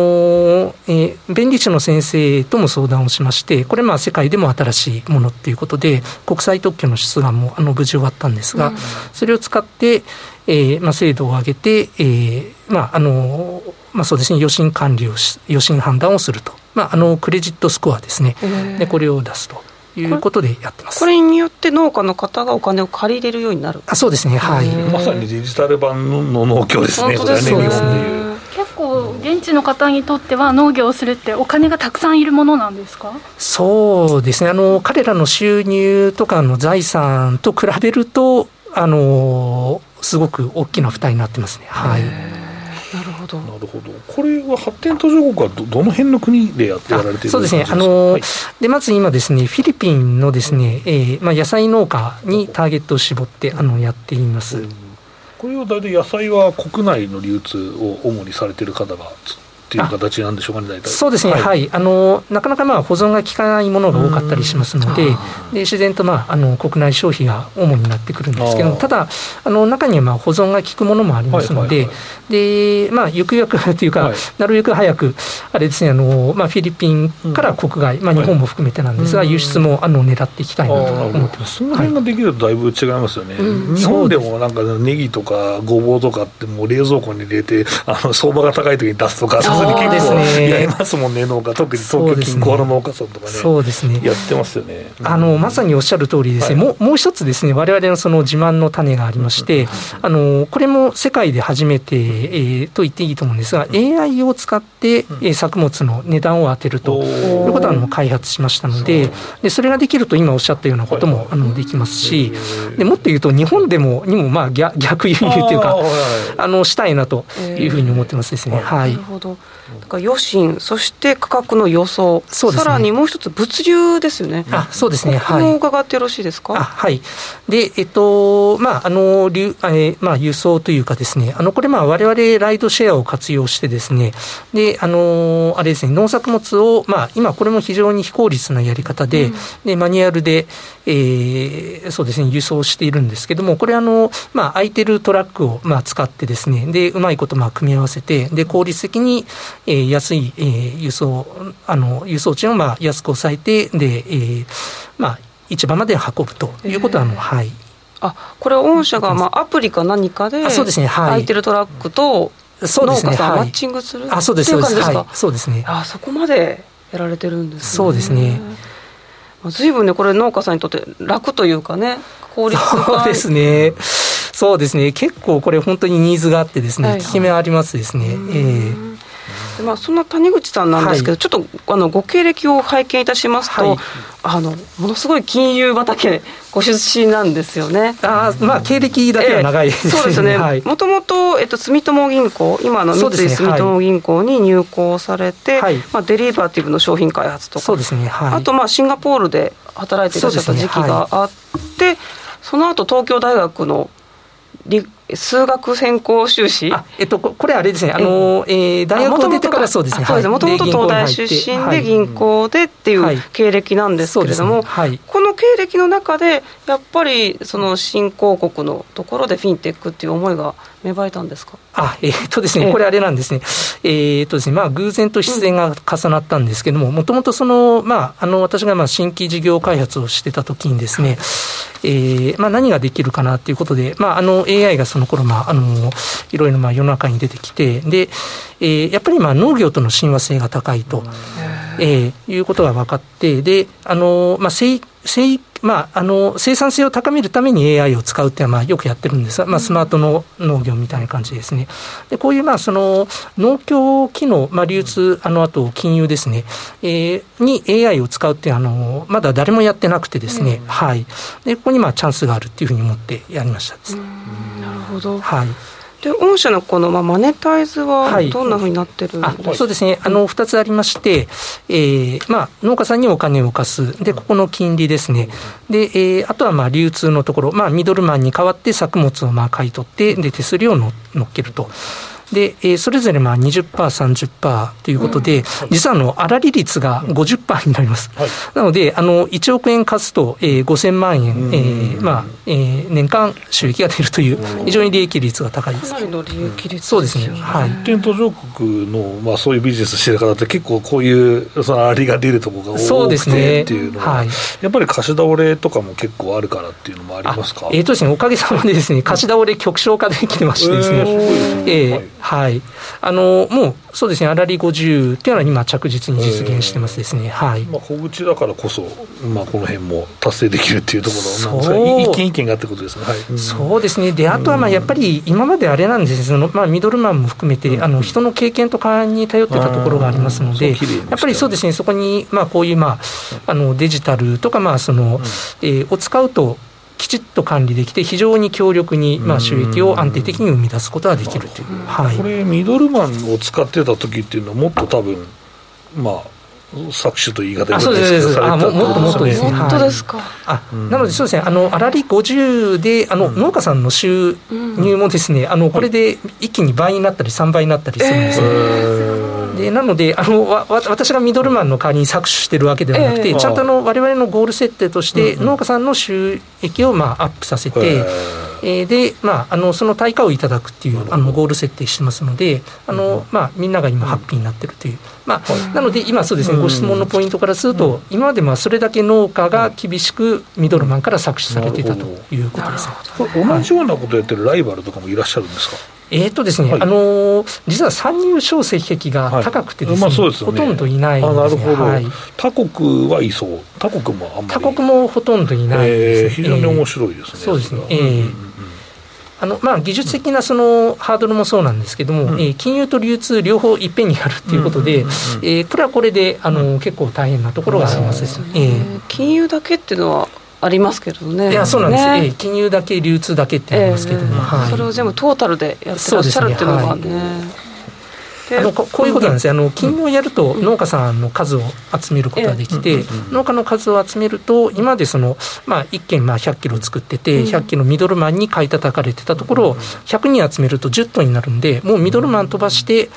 えー、弁理士の先生とも相談をしまして、これ、まあ、世界でも新しいものっていうことで、国際特許の出願もあの無事終わったんですが、それを使って、えーまあ、精度を上げて、えーまああのまあ、そうですね、余震管理をし、余震判断をすると、まあ、あのクレジットスコアですね、でこれを出すと。いうことでやってます。これによって農家の方がお金を借りれるようになる。あそうですね。はい。まさにデジタル版の農協ですね。本当ですね。結構現地の方にとっては農業をするってお金がたくさんいるものなんですか？そうですねあの彼らの収入とかの財産と比べるとあのすごく大きな負担になってますねはいなるほど。なるほど。これは発展途上国はどどの辺の国でやってやられてるそうですね。あの、はい、でまず今ですね、フィリピンのですね、えー、まあ野菜農家にターゲットを絞ってあのやっています。うんこれは大体野菜は国内の流通を主にされてる方がっていう形なんでしょうかね、大体。そうですね、はい、はい、あのなかなかまあ保存が効かないものが多かったりしますので、で自然とまああの国内消費が主になってくるんですけどただ、あの中にはまあ保存が効くものもありますので、でまあ、ゆくゆく というか、はい、なるべく早く、あれですね、あのまあ、フィリピンから国外、うん、まあ、日本も含めてなんですが、輸出もあの狙っていきたいなと思ってます。その辺ができるとだいぶ違いますよね、日本でもなんかネギとかごぼうとかってもう冷蔵庫に入れてあの相場が高い時に出すとかに結構やりますもんね農家。特に東京近郊の農家さんとかね。そうですね。やってますよね、あのまさにおっしゃる通りですね、もうもう一つですね我々のその自慢の種がありまして、あのこれも世界で初めて、えー、と言っていいと思うんですが、AI を使って、え作物の値段を当てるということはあの開発しましたのででそれができると今おっしゃったようなこともあのできますしでもっと言うと日本でもにもまあ逆逆輸入というかあのしたいなというふうに思ってますですね。はい、なるほどだから余震、そして価格の予想、ね。さらにもう一つ、物流ですよね。あそうですね。はい。伺ってよろしいですか？あはい。で、えっと、まあ、あの、流えーまあ、輸送というかですね、あの、これ、まあ、我々ライドシェアを活用してですね、で、あの、あれですね、農作物を、まあ、今、これも非常に非効率なやり方で、で、マニュアルで、えーそうですね、輸送しているんですけども、これ、あの、まあ、空いてるトラックを、まあ、使ってですね、で、うまいこと、まあ、組み合わせて、で、効率的に、えー安い、えー輸送、あの、輸送賃を、まあ、安く抑えて、で、えーまあ、市場まで運ぶということは、あの、はい。あ、これは御社がまあアプリか何かで、あそうですねはい空いてるトラックとそうですね。はいマッチングするあ、そうです、です。いう感じですか？はい。そうですね。あ、そこまでやられてるんですね。そうですね。まあ随分ねこれ農家さんにとって楽というかね効率がそうですね。そうですね。結構これ本当にニーズがあってですね、はい効き目ありますですね。ええでまあ、そんな谷口さんなんですけど、はいちょっとあのご経歴を拝見いたしますと、はいあのものすごい金融畑 ご出身なんですよね。あーまあ、経歴だけは長いですね。そうですね、はい。もともと、えっと、住友銀行、今の三井住友銀行に入行されて、はいまあ、デリバティブの商品開発とか、そうですね。はい。あと、まあ、シンガポールで働いていらっしゃった時期があって、その後東京大学の理数学専攻修士？あ、えっと、ここれあれですね。あの、えー、大学を出てからそうですね。はい。もともと東大出身で銀行でっていはい。う経歴なんですけれども、そうですね。はい。この経歴の中で、やっぱりその新興国のところでフィンテックっていう思いが芽生えたんですか？あ、えーっとですね、ええ。これあれなんですね。えーっとですね、まあ、偶然と必然が重なったんですけども、もともとその、まあ、あの、私がまあ、新規事業開発をしてた時にですね、えーまあ、何ができるかなっていうことで、まあ、あの、AI がその頃、まあ、あの、いろいろまあ、世の中に出てきて、で、えーやっぱりまあ、農業との親和性が高いと、えーいうことが分かって、で、あの、まあ、生生まあ、あの生産性を高めるために AI を使うっていうのはまあよくやってるんですが、まあ、スマートの農業みたいな感じですね。でこういうまあその農協機能、まあ、流通、あのあと金融ですね、えーに AI を使うっていうあのまだ誰もやってなくてですね、はい、でここにまあチャンスがあるっていうふうに思ってやりましたです。ね。なるほど。はいで御社のこの、まあ、マネタイズははい。どんなふうになってるんあですか、そうですね、あの2つありまして、えーまあ、農家さんにお金を貸す、でここの金利ですね、でえーあとはまあ流通のところ、まあ、ミドルマンに代わって作物をまあ買い取って、で手数料をの乗っけると。で、えーそれぞれまあ20%、30%ということで、実はあの、粗利率が50%になります。はい。なので、あの、1億円貸すと、えー5000万円、えーまあ、えー年間収益が出るという、非常に利益率が高いです。か。なりの利益率そうですね。はい。発展途上国の、まあ、そういうビジネスしてる方って結構こういうそのありが出るところがそう多くてですねっていうのは、はいやっぱり貸し倒れとかも結構あるからっていうのもありますか？えーとですね、おかげさまでですね、貸し倒れ極小化できてましてですね、えーえーはいはい。あの、もう、そうですね、粗利50っていうのは今着実に実現してますですね。はい。まあ、小口だからこそ、まあ、この辺も達成できるっていうところなんです一件一件がってことですね、はい。うん。そうですね。で、あとはまあやっぱり今まであれなんですね、そのまあミドルマンも含めて、あの人の経験と勘に頼ってたところがありますので、やっぱりそうですね、そこにまあこういうまああのデジタルとかまあその、えーを使うときちっと管理できて非常に強力にまあ収益を安定的に生み出すことができるという。はいこ。れ、ミドルマンを使ってた時っていうのは、もっと多分まあ、搾取という言い方あそうですそうです。されてたあももっともっとですね。本当ですか、あなので、そうですね、あの粗利50で、あの農家さんの収入もですね、あのこれで一気に倍になったり、3倍になったりするんですね。でなのであのわわ、私がミドルマンの代わりに搾取してるわけではなくて、ええちゃんとあの我々のゴール設定として、農家さんの収益をまあアップさせて、えー。で、まあ、あのその対価をいただくっていうあのゴール設定してますので、あのまあ、みんなが今、ハッピーになってるという、まあ、なので、今、そうですね、ご質問のポイントからすると、今までまあそれだけ農家が厳しくミドルマンから搾取されていたということです同じようなことやってるライバルとかもいらっしゃるんですか？えーとですね、はい。あのー実は参入障壁が高くてですね、まあそうですよね。ほとんどいないですね。なるほど、はい。他国はいそう。他国もあんまり。他国もほとんどいないえーですね。非常に面い。白いですね、そうですね。ええうんうんうんあのまあ、技術的なそのハードルもそうなんですけども、うん。えー金融と流通両方いっぺんにやるっていうことで、これはこれであの、結構大変なところがあります。です、えー。金融だけっていうのはありますけどね。いやそうなんです、ね。えー金融だけ流通だけってありますけども、ええはい。それを全部トータルでやってらっしゃるっていうのがね、あのこういうことなんですよ、あの金をやると農家さんの数を集めることができて、農家の数を集めると、今までその、まあ、1軒まあ100キロ作ってて、100キロミドルマンに買い叩かれてたところを、100人集めると10トンになるんで、もうミドルマン飛ばして、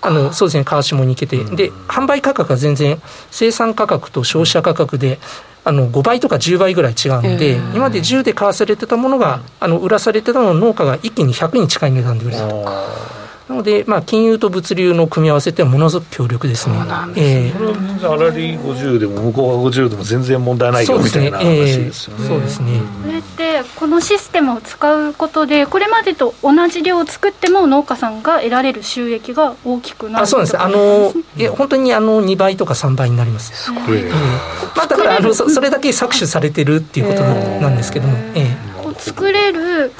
あのそうですね、川下に行けて、で、販売価格は全然、生産価格と消費者価格で、あの5倍とか10倍ぐらい違うんで、えー、今まで10で買わされてたものが、あの売らされてたのを農家が一気に100に近い値段で売れたとか。なので、まあ、金融と物流の組み合わせってものすごく強力ですね。そ。えー、これは全然粗利50でも向こうが50でも全然問題ないよみたいな話ですよね。そうですね。これってこのシステムを使うことでこれまでと同じ量を作っても農家さんが得られる収益が大きくなるあそうですあのいや本当にあの2倍とか3倍になります。すごい。えー、まあだからあのそそれだけ搾取されてるっていうことなんですけども。えー作れる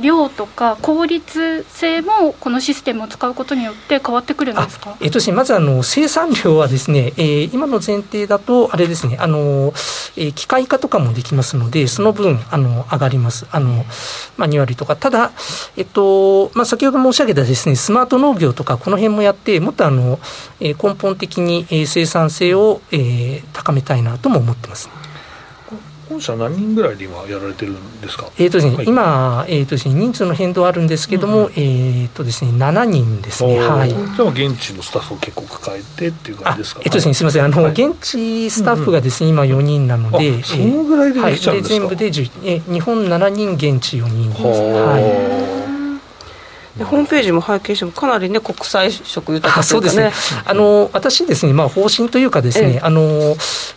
量とか効率性もこのシステムを使うことによって変わってくるんですか、えっとまずあの生産量はですね、えー、今の前提だとあれですねあの、えー、機械化とかもできますのでその分あの上がります。あの、まあ、2割とか。ただ、えっとまあ、先ほど申し上げたですねスマート農業とかこの辺もやってもっとあの、えー、根本的に生産性を、えー、高めたいなとも思ってます。本社何人ぐらいで今やられてるんですか？えっ、ー、とですね、はい、今えっ、ー、とですね人数の変動あるんですけども、うんうん、えっ、とですね七人ですね。はい。じゃあ現地のスタッフを結構抱えてっていう感じですか？えっ、とですねすみませんあの、はい、現地スタッフがですね今四人なので、うん、そのぐらいでできちゃうんですか？はい、で全部で十え日本七人現地四人です。はい。でホームページも拝見してもかなりね国際色豊かというか、ね、そうですね。あの私ですね、まあ、方針というかですね、ええ。あの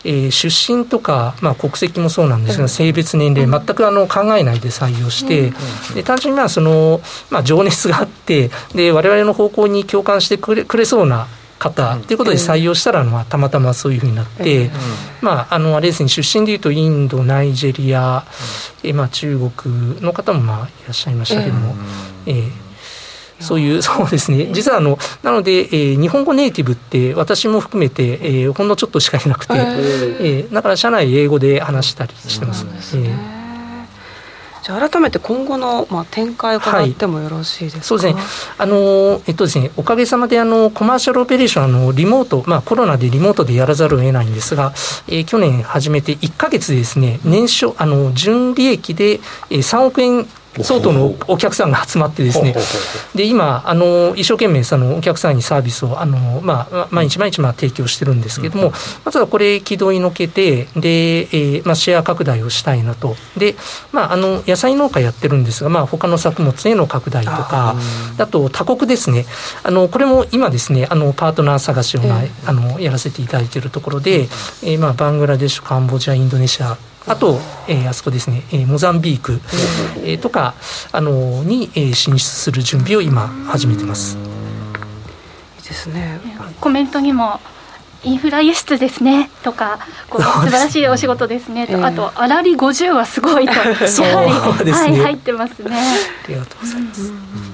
えー、出身とか、まあ、国籍もそうなんですが、性別年齢、全くあの考えないで採用して、で単純にまあその、まあ、情熱があってで我々の方向に共感してくれくれそうな方ということで採用したら、まあ、たまたまそういうふうになって、まあ、あのあれですね出身でいうとインドナイジェリア、えまあ、中国の方もまあいらっしゃいましたけども、えーそういう、そうですね、実はあの、なので、えー、日本語ネイティブって、私も含めて、えー、ほんのちょっとしかいなくて、えー、だから社内英語で話したりしてます。すね、えー。じゃあ改めて今後の、まあ、展開を伺ってもよろしいですか、はい、そうですね。あの、えっとですね、おかげさまであのコマーシャルオペレーションあのリモート、まあ、コロナでリモートでやらざるを得ないんですが、えー、去年始めて1か月でですね年初あの純利益で3億円相当のお客さんが集まってですね、で今あの、一生懸命そのお客さんにサービスをあの、まあ、毎日毎日まあ提供してるんですけれども、まずはこれ、軌道に乗けて、でえーまあ、シェア拡大をしたいなと、でまあ、あの野菜農家やってるんですが、まあ他の作物への拡大とか、あと他国ですね、あのこれも今ですね、あのパートナー探しを、まあ、あのやらせていただいているところで、えーまあ、バングラデシュ、カンボジア、インドネシア、あと、えー、あそこですね、えー、モザンビーク、えー、とかあのに、えー、進出する準備を今始めてます。いいですね。コメントにもインフラ輸出ですねとかこう素晴らしいお仕事ですねと、えー、あと粗利50はすごいとやはり、ね、はい、入ってますね。ありがとうございます、うん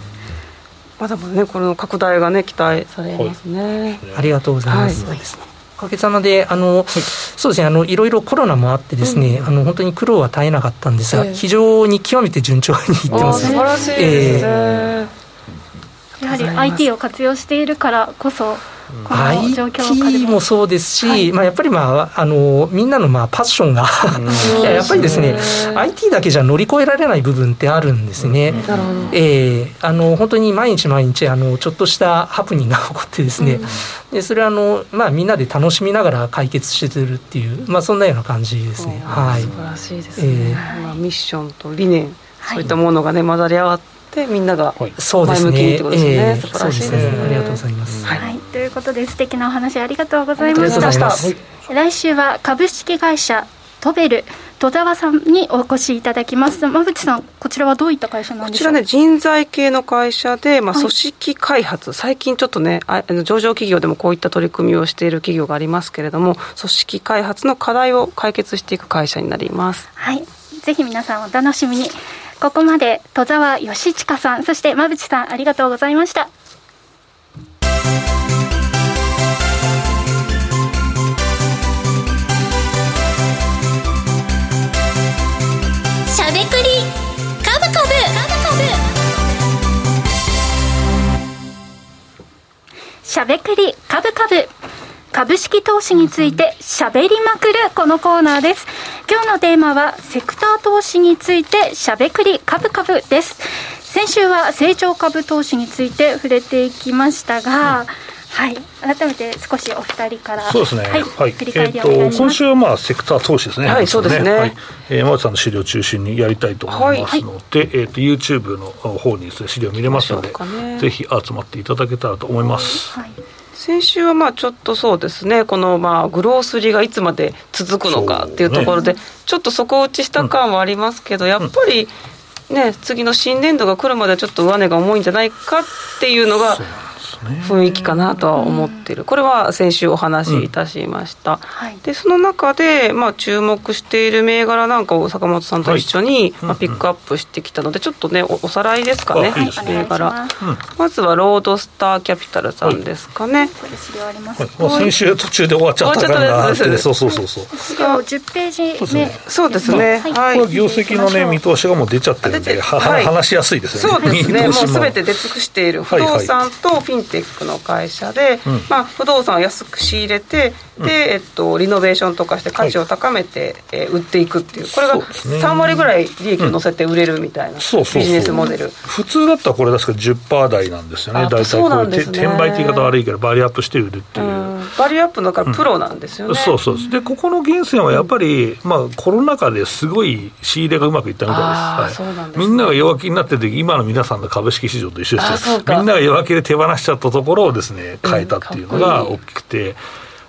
まだまだねこの拡大がね期待されますね、はい、ありがとうございます、はい、おかげさまであの、はい、そうですねあのいろいろコロナもあってですね、うん、あの本当に苦労は絶えなかったんですが、えー、非常に極めて順調にいってます、素晴らしいですね、えー、やはり IT を活用しているからこそ IT もそうですし、はい、まあ、やっぱり、まあ、あのみんなのまあパッションが やっぱりですね IT だけじゃ乗り越えられない部分ってあるんですね。えー、あの本当に毎日毎日あのちょっとしたハプニングが 起こってですね、うん、でそれはあの、まあ、みんなで楽しみながら解決してるっていう、まあ、そんなような感じですね。はい、素晴らしいですね、えー、まあ、ミッションと理念そういったものがね混ざり合わってでみんなが前向きにってことですね。はい、素晴らしいですね。ありがとうございます。はい、ということで素敵なお話ありがとうございました。した来週は株式会社トベル戸沢さんにお越しいただきます。馬淵さん、こちらはどういった会社なんでしょう？こちらね、人材系の会社で、まあ、組織開発、はい、最近ちょっとね、あの上場企業でもこういった取り組みをしている企業がありますけれども、組織開発の課題を解決していく会社になります。はい。ぜひ皆さんお楽しみに。ここまで戸沢義親さんそして馬淵さんありがとうございました。しゃべくりカブカブ。しゃべくりカブカブ株式投資についてしゃべりまくるこのコーナーです。今日のテーマはセクター投資についてしゃべくりカブカブです。先週は成長株投資について触れていきましたが、うんはい、改めて少しお二人からそうですね、はい、はい、振り返りお願いします、えー、今週はまあセクター投資ですね、はい、そうですね、はい、えー、山内さんの資料中心にやりたいと思いますので、はい、えーと、YouTube の方にですね資料見れますので、ね、ぜひ集まっていただけたらと思います。はい先週はまあちょっとそうですね、このまあグロースリがいつまで続くのかっていうところで、ね、ちょっと底打ちした感はありますけど、やっぱりね、次の新年度が来るまではちょっと上値が重いんじゃないかっていうのが。雰囲気かなとは思ってる、これは先週お話しいたしました、うん、でその中で、まあ、注目している銘柄なんかを坂本さんと一緒に、まあ、ピックアップしてきたのでちょっとねおさらいですかね、銘柄。まずはロードスターキャピタルさんですかね、これ資料あります、はい、先週途中で終わっちゃったからなってそうそうそうそう。資料10ページ目。そうですね、はい、業績のね見通しがもう出ちゃってるんで、はい、話しやすいですよね。そうですね。も。うすべて出尽くしている不動産とフィンテックの会社で、うん、まあ、不動産を安く仕入れてで、えっと、リノベーションとかして価値を高めて、はい、えー、売っていくっていう。これが3割ぐらい利益を乗せて売れるみたいな、ビジネスモデル。普通だったらこれ確か10%台なんですよね。大体これ、ね、転売って言い方悪いけどバリアップして売るっていう。バリアップだからプロなんですよね、うん、そうそうでここの源泉はやっぱり、まあ、コロナ禍ですごい仕入れがうまくいったみたいです,、はい、みんなが弱気になってて今の皆さんの株式市場と一緒ですよ。みんなが弱気で手放しちゃったところをですね変えたっていうのが大きくて。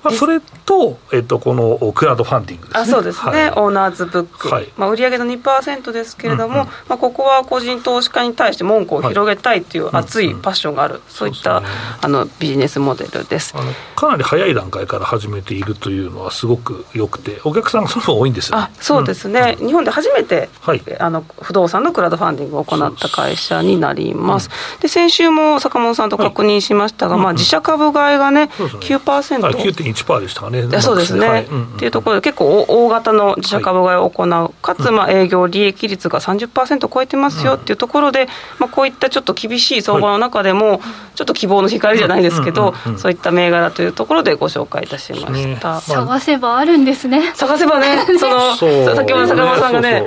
まあ、それと、えっと、このクラウドファンディングですね。あそうですね、はい、オーナーズブック、はい。まあ、売上の2%ですけれども、うんうん、まあ、ここは個人投資家に対して門戸を広げたいっていう熱いパッションがある、はいうん。うん、そういった、ね、あのビジネスモデルです。かなり早い段階から始めているというのはすごくよくてお客さんがその分多いんですよ、ね、あそうですね、うん、日本で初めて、はい、あの不動産のクラウドファンディングを行った会社になります。で先週も坂本さんと確認しましたが、まあ、自社株買いがね、うん。うん、9%、はい、9.1%でしたかね。そうですね、はい。うんうん、っていうところで結構大型の自社株買いを行う、はい、かつまあ営業利益率が30%超えてますよっていうところで、まあ、こういったちょっと厳しい相場の中でも、ちょっと希望の光じゃないですけど、そういった銘柄というところでご紹介いたしました、ね、探せばあるんですね。探せばね その先ほど坂本さんがね、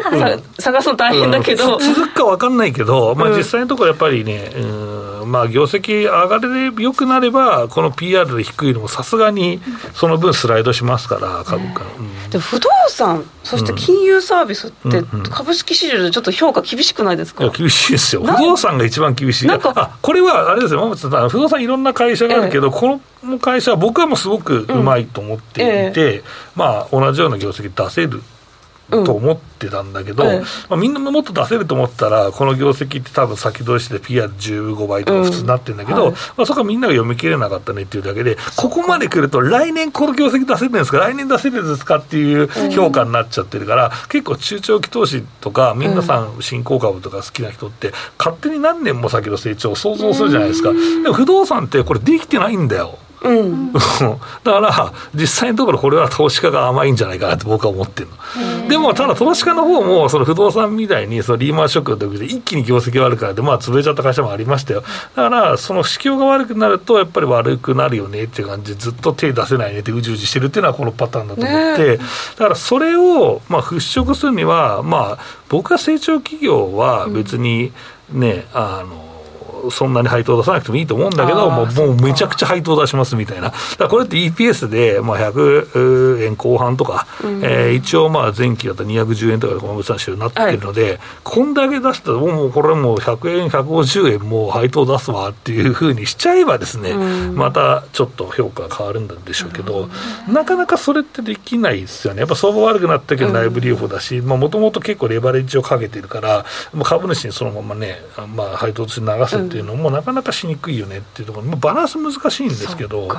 探すの大変だけど、続くか分かんないけど、まあ、実際のところやっぱりね、うん。まあ、業績上がれでよくなればこの PR で低いのもさすがにその分スライドしますから株価、うん、で不動産そして金融サービスって株式市場でちょっと評価厳しくないですか、いや厳しいですよ。不動産が一番厳しい。なんかあこれはあれですよ。馬さん不動産いろんな会社があるけど、ええ、この会社は僕はもうすごくうまいと思っていて、まあ同じような業績出せると思ってたんだけど、うん。まあ、みんなもっと出せると思ったらこの業績って多分先取しで PR15 倍とか普通になってるんだけど、うんはい、まあ、そこはみんなが読み切れなかったねっていうだけでここまで来ると来年この業績出せるんですか？来年出せるんですか？っていう評価になっちゃってるから、結構中長期投資とか皆さん新興株とか好きな人って勝手に何年も先の成長を想像するじゃないですか。でも不動産ってこれできてないんだよ。うん、だから実際のところこれは投資家が甘いんじゃないかなって僕は思ってるの。でもただ投資家の方もその不動産みたいにそのリーマンショックの時で一気に業績悪くなってまあ潰れちゃった会社もありましたよ。だからその市況が悪くなるとやっぱり悪くなるよねっていう感じでずっと手出せないねってうじうじしてるっていうのはこのパターンだと思って、だからそれをまあ払拭するにはまあ僕は成長企業は別にね、あのそんなに配当出さなくてもいいと思うんだけど、もうもうめちゃくちゃ配当出しますみたいな、だこれって EPS で、まあ、100円後半とか、うん、えー、一応、まあ前期だったら210円とかで、この物産になってるので、はい、こんだけ出したら、もうこれもう100円、150円、もう配当出すわっていうふうにしちゃえばですね、うん、またちょっと評価が変わるんでしょうけど、うん、なかなかそれってできないですよね、やっぱ相場悪くなったけど、内部留保だし、もともと結構レバレッジをかけてるから、株主にそのままね、まあ、配当として流すっていうのも、なかなかしにくいよねっていうところ、まあ、バランス難しいんですけど、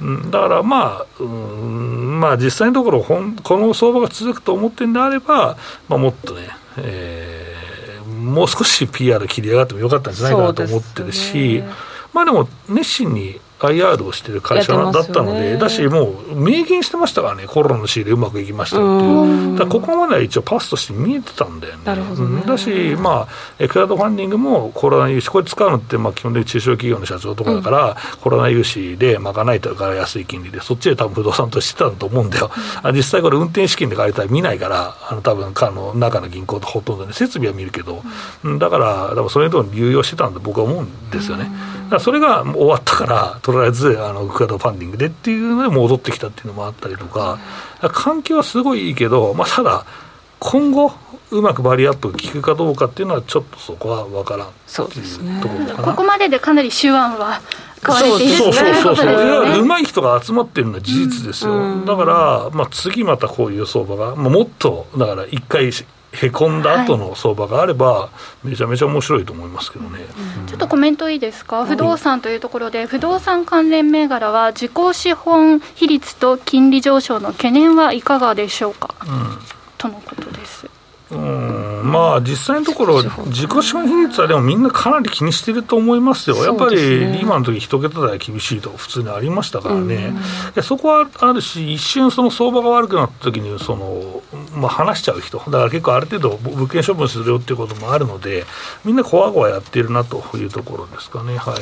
うん、だからまあ、うん、まあ実際のところこの相場が続くと思ってるんであれば、まあ、もっとね、えー、もう少し PR 切り上がってもよかったんじゃないかなと思ってるし、ね、まあでも熱心に IR をしてる会社だったので、だし、もう明言してましたからね、コロナの仕入れうまくいきましたっていう、だここまでは一応、パスとして見えてたんだよね。ね。だし、まあ、クラウドファンディングもコロナ融資、これ使うのって、まあ、基本的に中小企業の社長とかだから、うん、コロナ融資で賄えたから安い金利で、そっちで多分不動産としてたと思うんだよ、うん、実際これ、運転資金で借りたら見ないから、あの多分かの中の銀行とほとんどね、設備は見るけど、うん、だから、だからそれと流用してたんだ僕は思うんですよね。だそれが終わったから、とりあえずあのクラウドファンディングでっていうので戻ってきたっていうのもあったりとか、環境はすごいいいけど、まあ、ただ、今後、うまくバリアップが効くかどうかっていうのは、ちょっとそこは分からんそうですね。ここまででかなり手腕は変われているそうそうそうそう、いや、うまい人が集まってるのは事実ですよ、うん、だから、まあ、次またこういう相場が、まあ、もっと、だから一回へこんだ後の相場があれば、めちゃめちゃ面白いと思いますけどね、ちょっとコメントいいですか、不動産というところで、不動産関連銘柄は、自己資本比率と金利上昇の懸念はいかがでしょうか、うん、とのことです。うん。まあ、実際のところ、自己資本比率はでもみんなかなり気にしてると思いますよ、やっぱりリーマンの時一桁台厳しいと普通にありましたからね、うん、そこはあるし、一瞬、その相場が悪くなった時にそのまあ、話しちゃう人、だから結構ある程度、物件処分するよっていうこともあるので、みんなこわごわやってるなというところですかね。はい。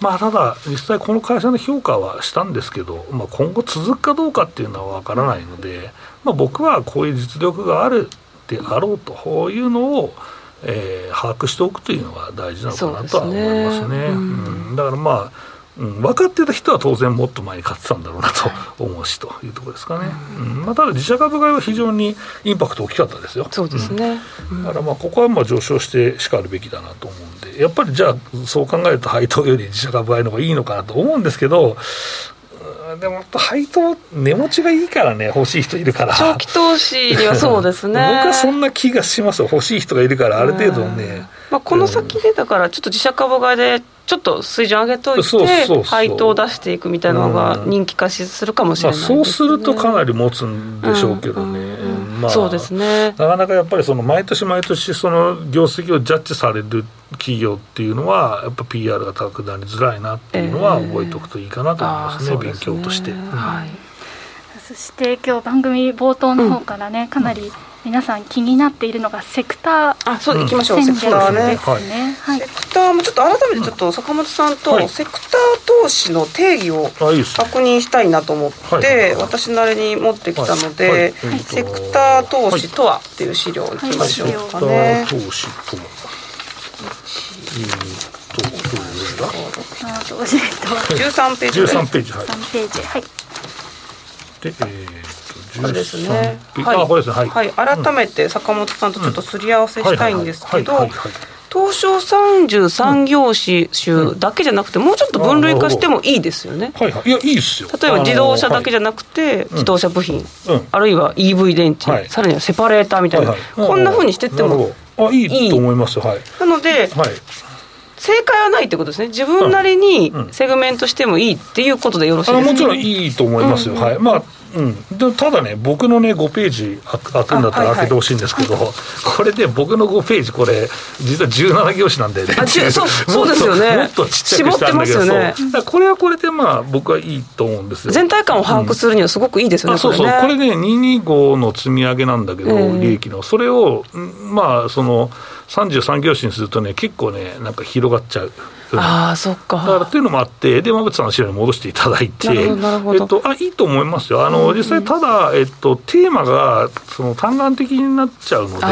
まあ、ただ、実際、この会社の評価はしたんですけど、まあ、今後続くかどうかっていうのは分からないので、まあ、僕はこういう実力があるであろうというのを、えー、把握しておくというのが大事なのかなとは思いますね。うん、だからまあうん、分かってた人は当然もっと前に買ってたんだろうなと思うしというところですかね、うん。まあ、ただ自社株買いは非常にインパクト大きかったですよ。そうですね、うん、だからまあここはまあ上昇してしかるべきだなと思うんでやっぱりじゃあそう考えると配当より自社株買いの方がいいのかなと思うんですけどでも配当、値持ちがいいからね、欲しい人いるから。長期投資にはそうですね。僕はそんな気がしますよ、欲しい人がいるから、ある程度ね。まあ、この先で、だから、ちょっと自社株買いで、ちょっと水準上げといて、配当を出していくみたいなのが人気化するかもしれない、ね、そうするとかなり持つんでしょうけどね。まあ、そうですね。なかなかやっぱりその毎年毎年その業績をジャッジされる企業っていうのはやっぱ PR が高くなりづらいなっていうのは覚えておくといいかなと思いますね、えー、勉強として。はい。そして今日番組冒頭の方からね、かなり皆さん気になっているのがセクターあそう行きましょう、セクターね、はい、セクターもちょっと改めてちょっと坂本さんとセクター投資の定義を確認したいなと思って、私なりに持ってきたので、セクター投資とはっていう資料にいきましょうかね、セクター投資とは。えーとどれだ13ページ13ページはい13ページはいでえーこれですね。はい、はい、改めて坂本さんとちょっとすり合わせしたいんですけど。東証33業種だけじゃなくて、もうちょっと分類化してもいいですよね。はいはい、いや、いいですよ。例えば自動車だけじゃなくて、自動車部品、あるいは EV 電池、さらにはセパレーターみたいな、こんなふうにしてってもあいいと思います。はい。なので、正解はないってことですね、自分なりにセグメントしてもいいっていうことでよろしいですか、もちろんいいと思いますよ、はい。まあ、うん、でただね、僕のね、5ページ開くんだったら開けてほしいんですけど、はいはい、これで僕の5ページ、これ、実は17行紙なんだよね、あそうそうですよね、もっとちっちゃくしたんだけど、ね、これはこれで、まあ、僕はいいと思うんですよ。全体感を把握するにはすごくいいですよね、うん、そうそう、これね、225の積み上げなんだけど、えー、利益の、それを、まあ、その、33業種にするとね、結構ね、なんか広がっちゃう。ああ、そっか。だからっていうのもあって、で、馬渕さんの資料に戻していただいて、えっと、あ、いいと思いますよ。あの、実際、ただ、えっと、テーマが、その、単眼的になっちゃうので、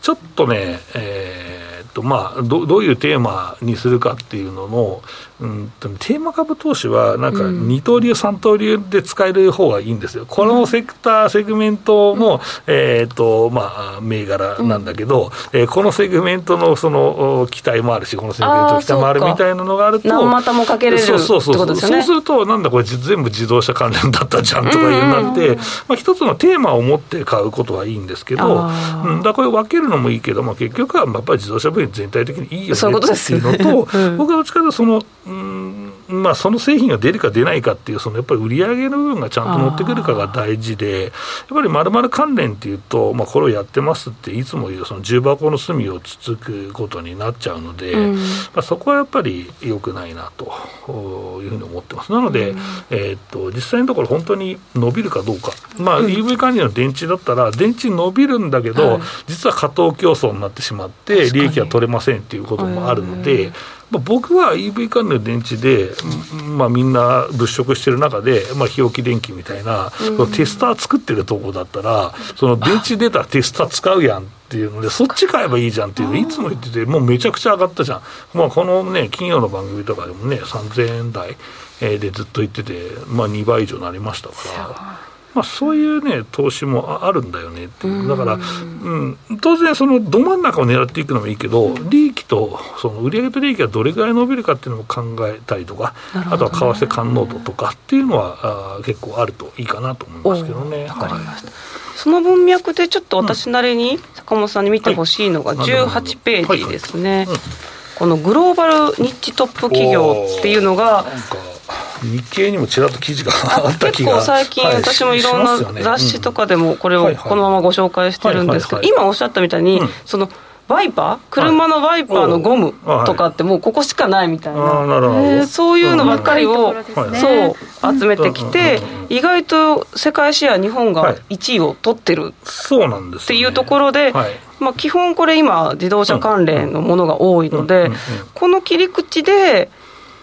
ちょっとね、えー、っと、まあ、どどういうテーマにするかっていうのの、うん、テーマ株投資は、なんか二刀流、三刀流で使える方がいいんですよ、このセクター、セグメントの、えーとまあ、銘柄なんだけど、えこのセグメントのその期待もあるし、このセグメントの期待もあるみたいなのがあると、何股もかけれるそうそうそうそう。そうすると、なんだこれ、全部自動車関連だったじゃんとかいうなって、まあ、一つのテーマを持って買うことはいいんですけど、うん、だこれ分けるのもいいけど、まあ、結局はやっぱり自動車部品全体的にいいよねっていうのと、僕はどっちかというとその、うん、まあ、その製品が出るか出ないかっていう、そのやっぱり売り上げの部分がちゃんと乗ってくるかが大事で、やっぱりまるまる関連っていうと、まあ、これをやってますって、いつも言う、その重箱の隅をつつくことになっちゃうので、うん、まあ、そこはやっぱり良くないなというふうに思ってます。なので、うん、えー、っと実際のところ、本当に伸びるかどうか、まあ、EV 管理の電池だったら、電池伸びるんだけど、実は過当競争になってしまって、利益が取れませんっていうこともあるので、まあ、僕は EV 関連の電池で、まあ、みんな物色してる中で、まあ、日置電機みたいな、うん、テスター作ってるとこだったら、その電池出たらテスター使うやんっていうので、そっち買えばいいじゃんっていうの、いつも言ってて、もうめちゃくちゃ上がったじゃん、まあ、このね、金曜の番組とかでもね、3000円台でずっと言ってて、まあ、2倍以上になりましたから。まあ、そういうね、投資もあるんだよねっていう、だから、うん、当然、そのど真ん中を狙っていくのもいいけど、利益と、その売上と利益がどれぐらい伸びるかっていうのも考えたりとか、ね、あとは為替感濃度とかっていうのは、あ結構あるといいかなと思いますけどね。わかりました、はいその文脈でちょっと私なりに坂本さんに見てほしいのが18ページですね、このグローバルニッチトップ企業っていうのが日経にもちらっと記事があった気が結構最近、私もいろんな雑誌とかでもこれをこのままご紹介してるんですけど、今おっしゃったみたいに、そのワイパー車のワイパーのゴムとかってもうここしかないみたいな、そういうのばっかりを、そう集めてきて、意外と世界シェア日本が1位を取ってるっていうところで、まあ、基本これ今自動車関連のものが多いので、この切り口で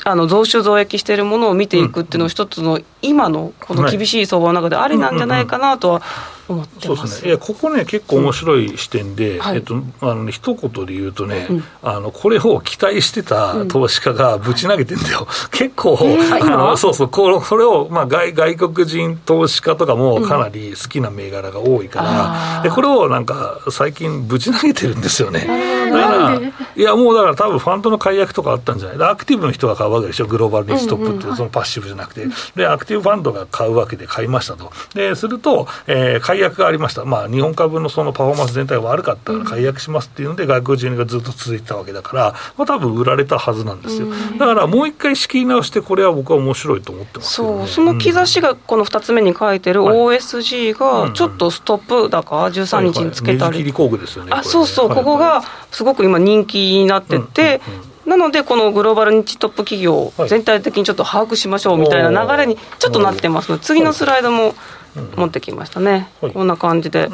あの増収増益しているものを見ていくっていうのを一つの今のこの厳しい相場の中でありなんじゃないかなとは思ってそうですね、いやここね、結構面白い視点で、うん。はい、えっとあのね一言で言うとね、うん、あの、これを期待してた投資家がぶち投げてんだよ、うん、結構、あのそうそう、これを、まあ外、外国人投資家とかもかなり好きな銘柄が多いから、でこれをなんか、最近、ぶち投げてるんですよね。だから、いや、もうだから、多分ファンドの解約とかあったんじゃない、アクティブの人が買うわけでしょ、グローバルリストップって、そのパッシブじゃなくて、で、アクティブファンドが買うわけで買いましたと。ですると、えー、解約がありました、まあ、日本株のそのパフォーマンス全体が悪かったから解約しますっていうので、外国人がずっと続いてたわけだから、まあ多分売られたはずなんですよ、だからもう一回仕切り直して、これは僕は面白いと思ってます、ね、そう。その兆しがこの2つ目に書いてる OSG が、ちょっとストップ高、13日につけたり、ね、あそうそう、ここがすごく今、人気になってて、なので、このグローバルニッチトップ企業、全体的にちょっと把握しましょうみたいな流れにちょっとなってます。ので、次のスライドも持ってきましたね、こんな感じで。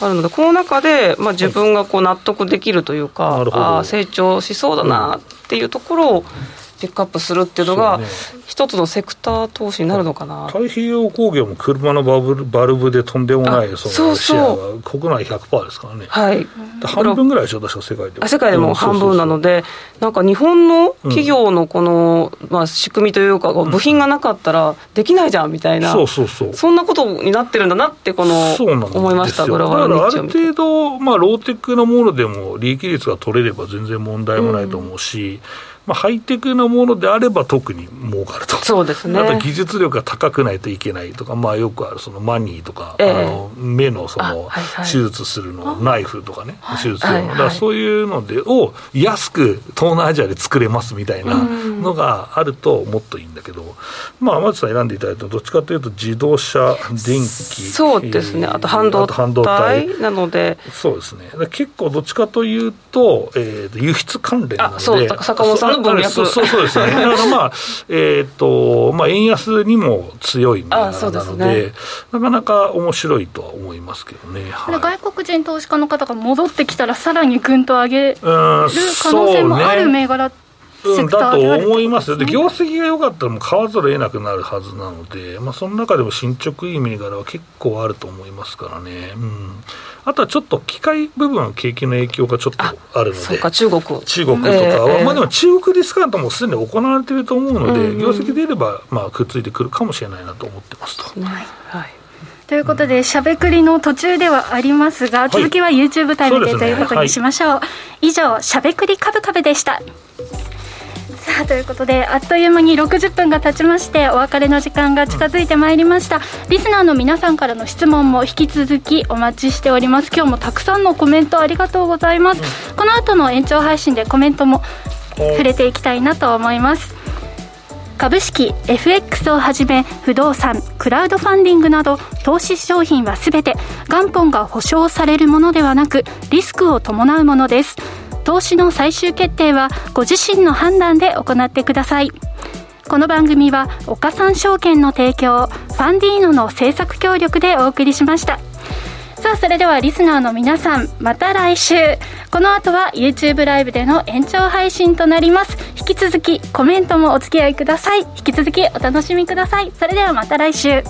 あるので、この中で、まあ、自分がこう納得できるというか、あ成長しそうだなっていうところを、ピックアップするっていうのが、一つのセクター投資になるのかな。太平洋工業も車のバブルバルブでとんでもないそのシェアが国内100%ですからね、はい、半分ぐらいでしょ、確か世界でも。世界でも半分なので、なんか日本の企業のこの、まあ、仕組みというか、部品がなかったらできないじゃんみたいな、そうそうそう。そんなことになってるんだなって、この思いました、グローバルある程度、まあ、ローテックなものでも利益率が取れれば全然問題もないと思うし。うんまあ、ハイテクなものであれば特に儲かると。そうですね。あと技術力が高くないといけないとか、まあよくあるそのマニーとか、えー、あの目のその手術するの、ナイフとかね、手術用の、だからそういうのでを安く東南アジアで作れますみたいなのがあるともっといいんだけど、まあ天地さん選んでいただいたどっちかというと自動車、電気。そうですね。あと半導体なので。そうですね。結構どっちかというと、えー、輸出関連なので。そう、坂本さんの文脈そうそうですね、だからまあ、えーとまあ、円安にも強い銘柄なので、ね、なかなか面白いとは思いますけどね、はい、外国人投資家の方が戻ってきたら、さらにぐんと上げる可能性もある銘柄うん、だと思いますよ、で業績が良かったら、もう買わざるを得なくなるはずなので、まあ、その中でも進捗いい銘柄は結構あると思いますからね。うん。あとはちょっと機械部分、景気の影響がちょっとあるので、そうか中国。中国とかは、えー、まあ、でも中国ディスカウントもすでに行われていると思うので、うんうん、業績出れば、まあ、くっついてくるかもしれないなと思ってますと。はい、はい。ということで、しゃべくりの途中ではありますが、続きは YouTube タイムで、ということにしましょう。うねはい、以上、しゃべくりカブカブでした。さあということであっという間に60分が経ちましてお別れの時間が近づいてまいりました。リスナーの皆さんからの質問も引き続きお待ちしております。今日もたくさんのコメントありがとうございます、この後の延長配信でコメントも触れていきたいなと思います。株式 FX をはじめ不動産クラウドファンディングなど投資商品は全て元本が保証されるものではなくリスクを伴うものです投資の最終決定はご自身の判断で行ってください。この番組は岡三証券の提供ファンディーノの制作協力でお送りしました。さあそれではリスナーの皆さんまた来週。この後は YouTube ライブでの延長配信となります。引き続きコメントもお付き合いください。引き続きお楽しみください。それではまた来週。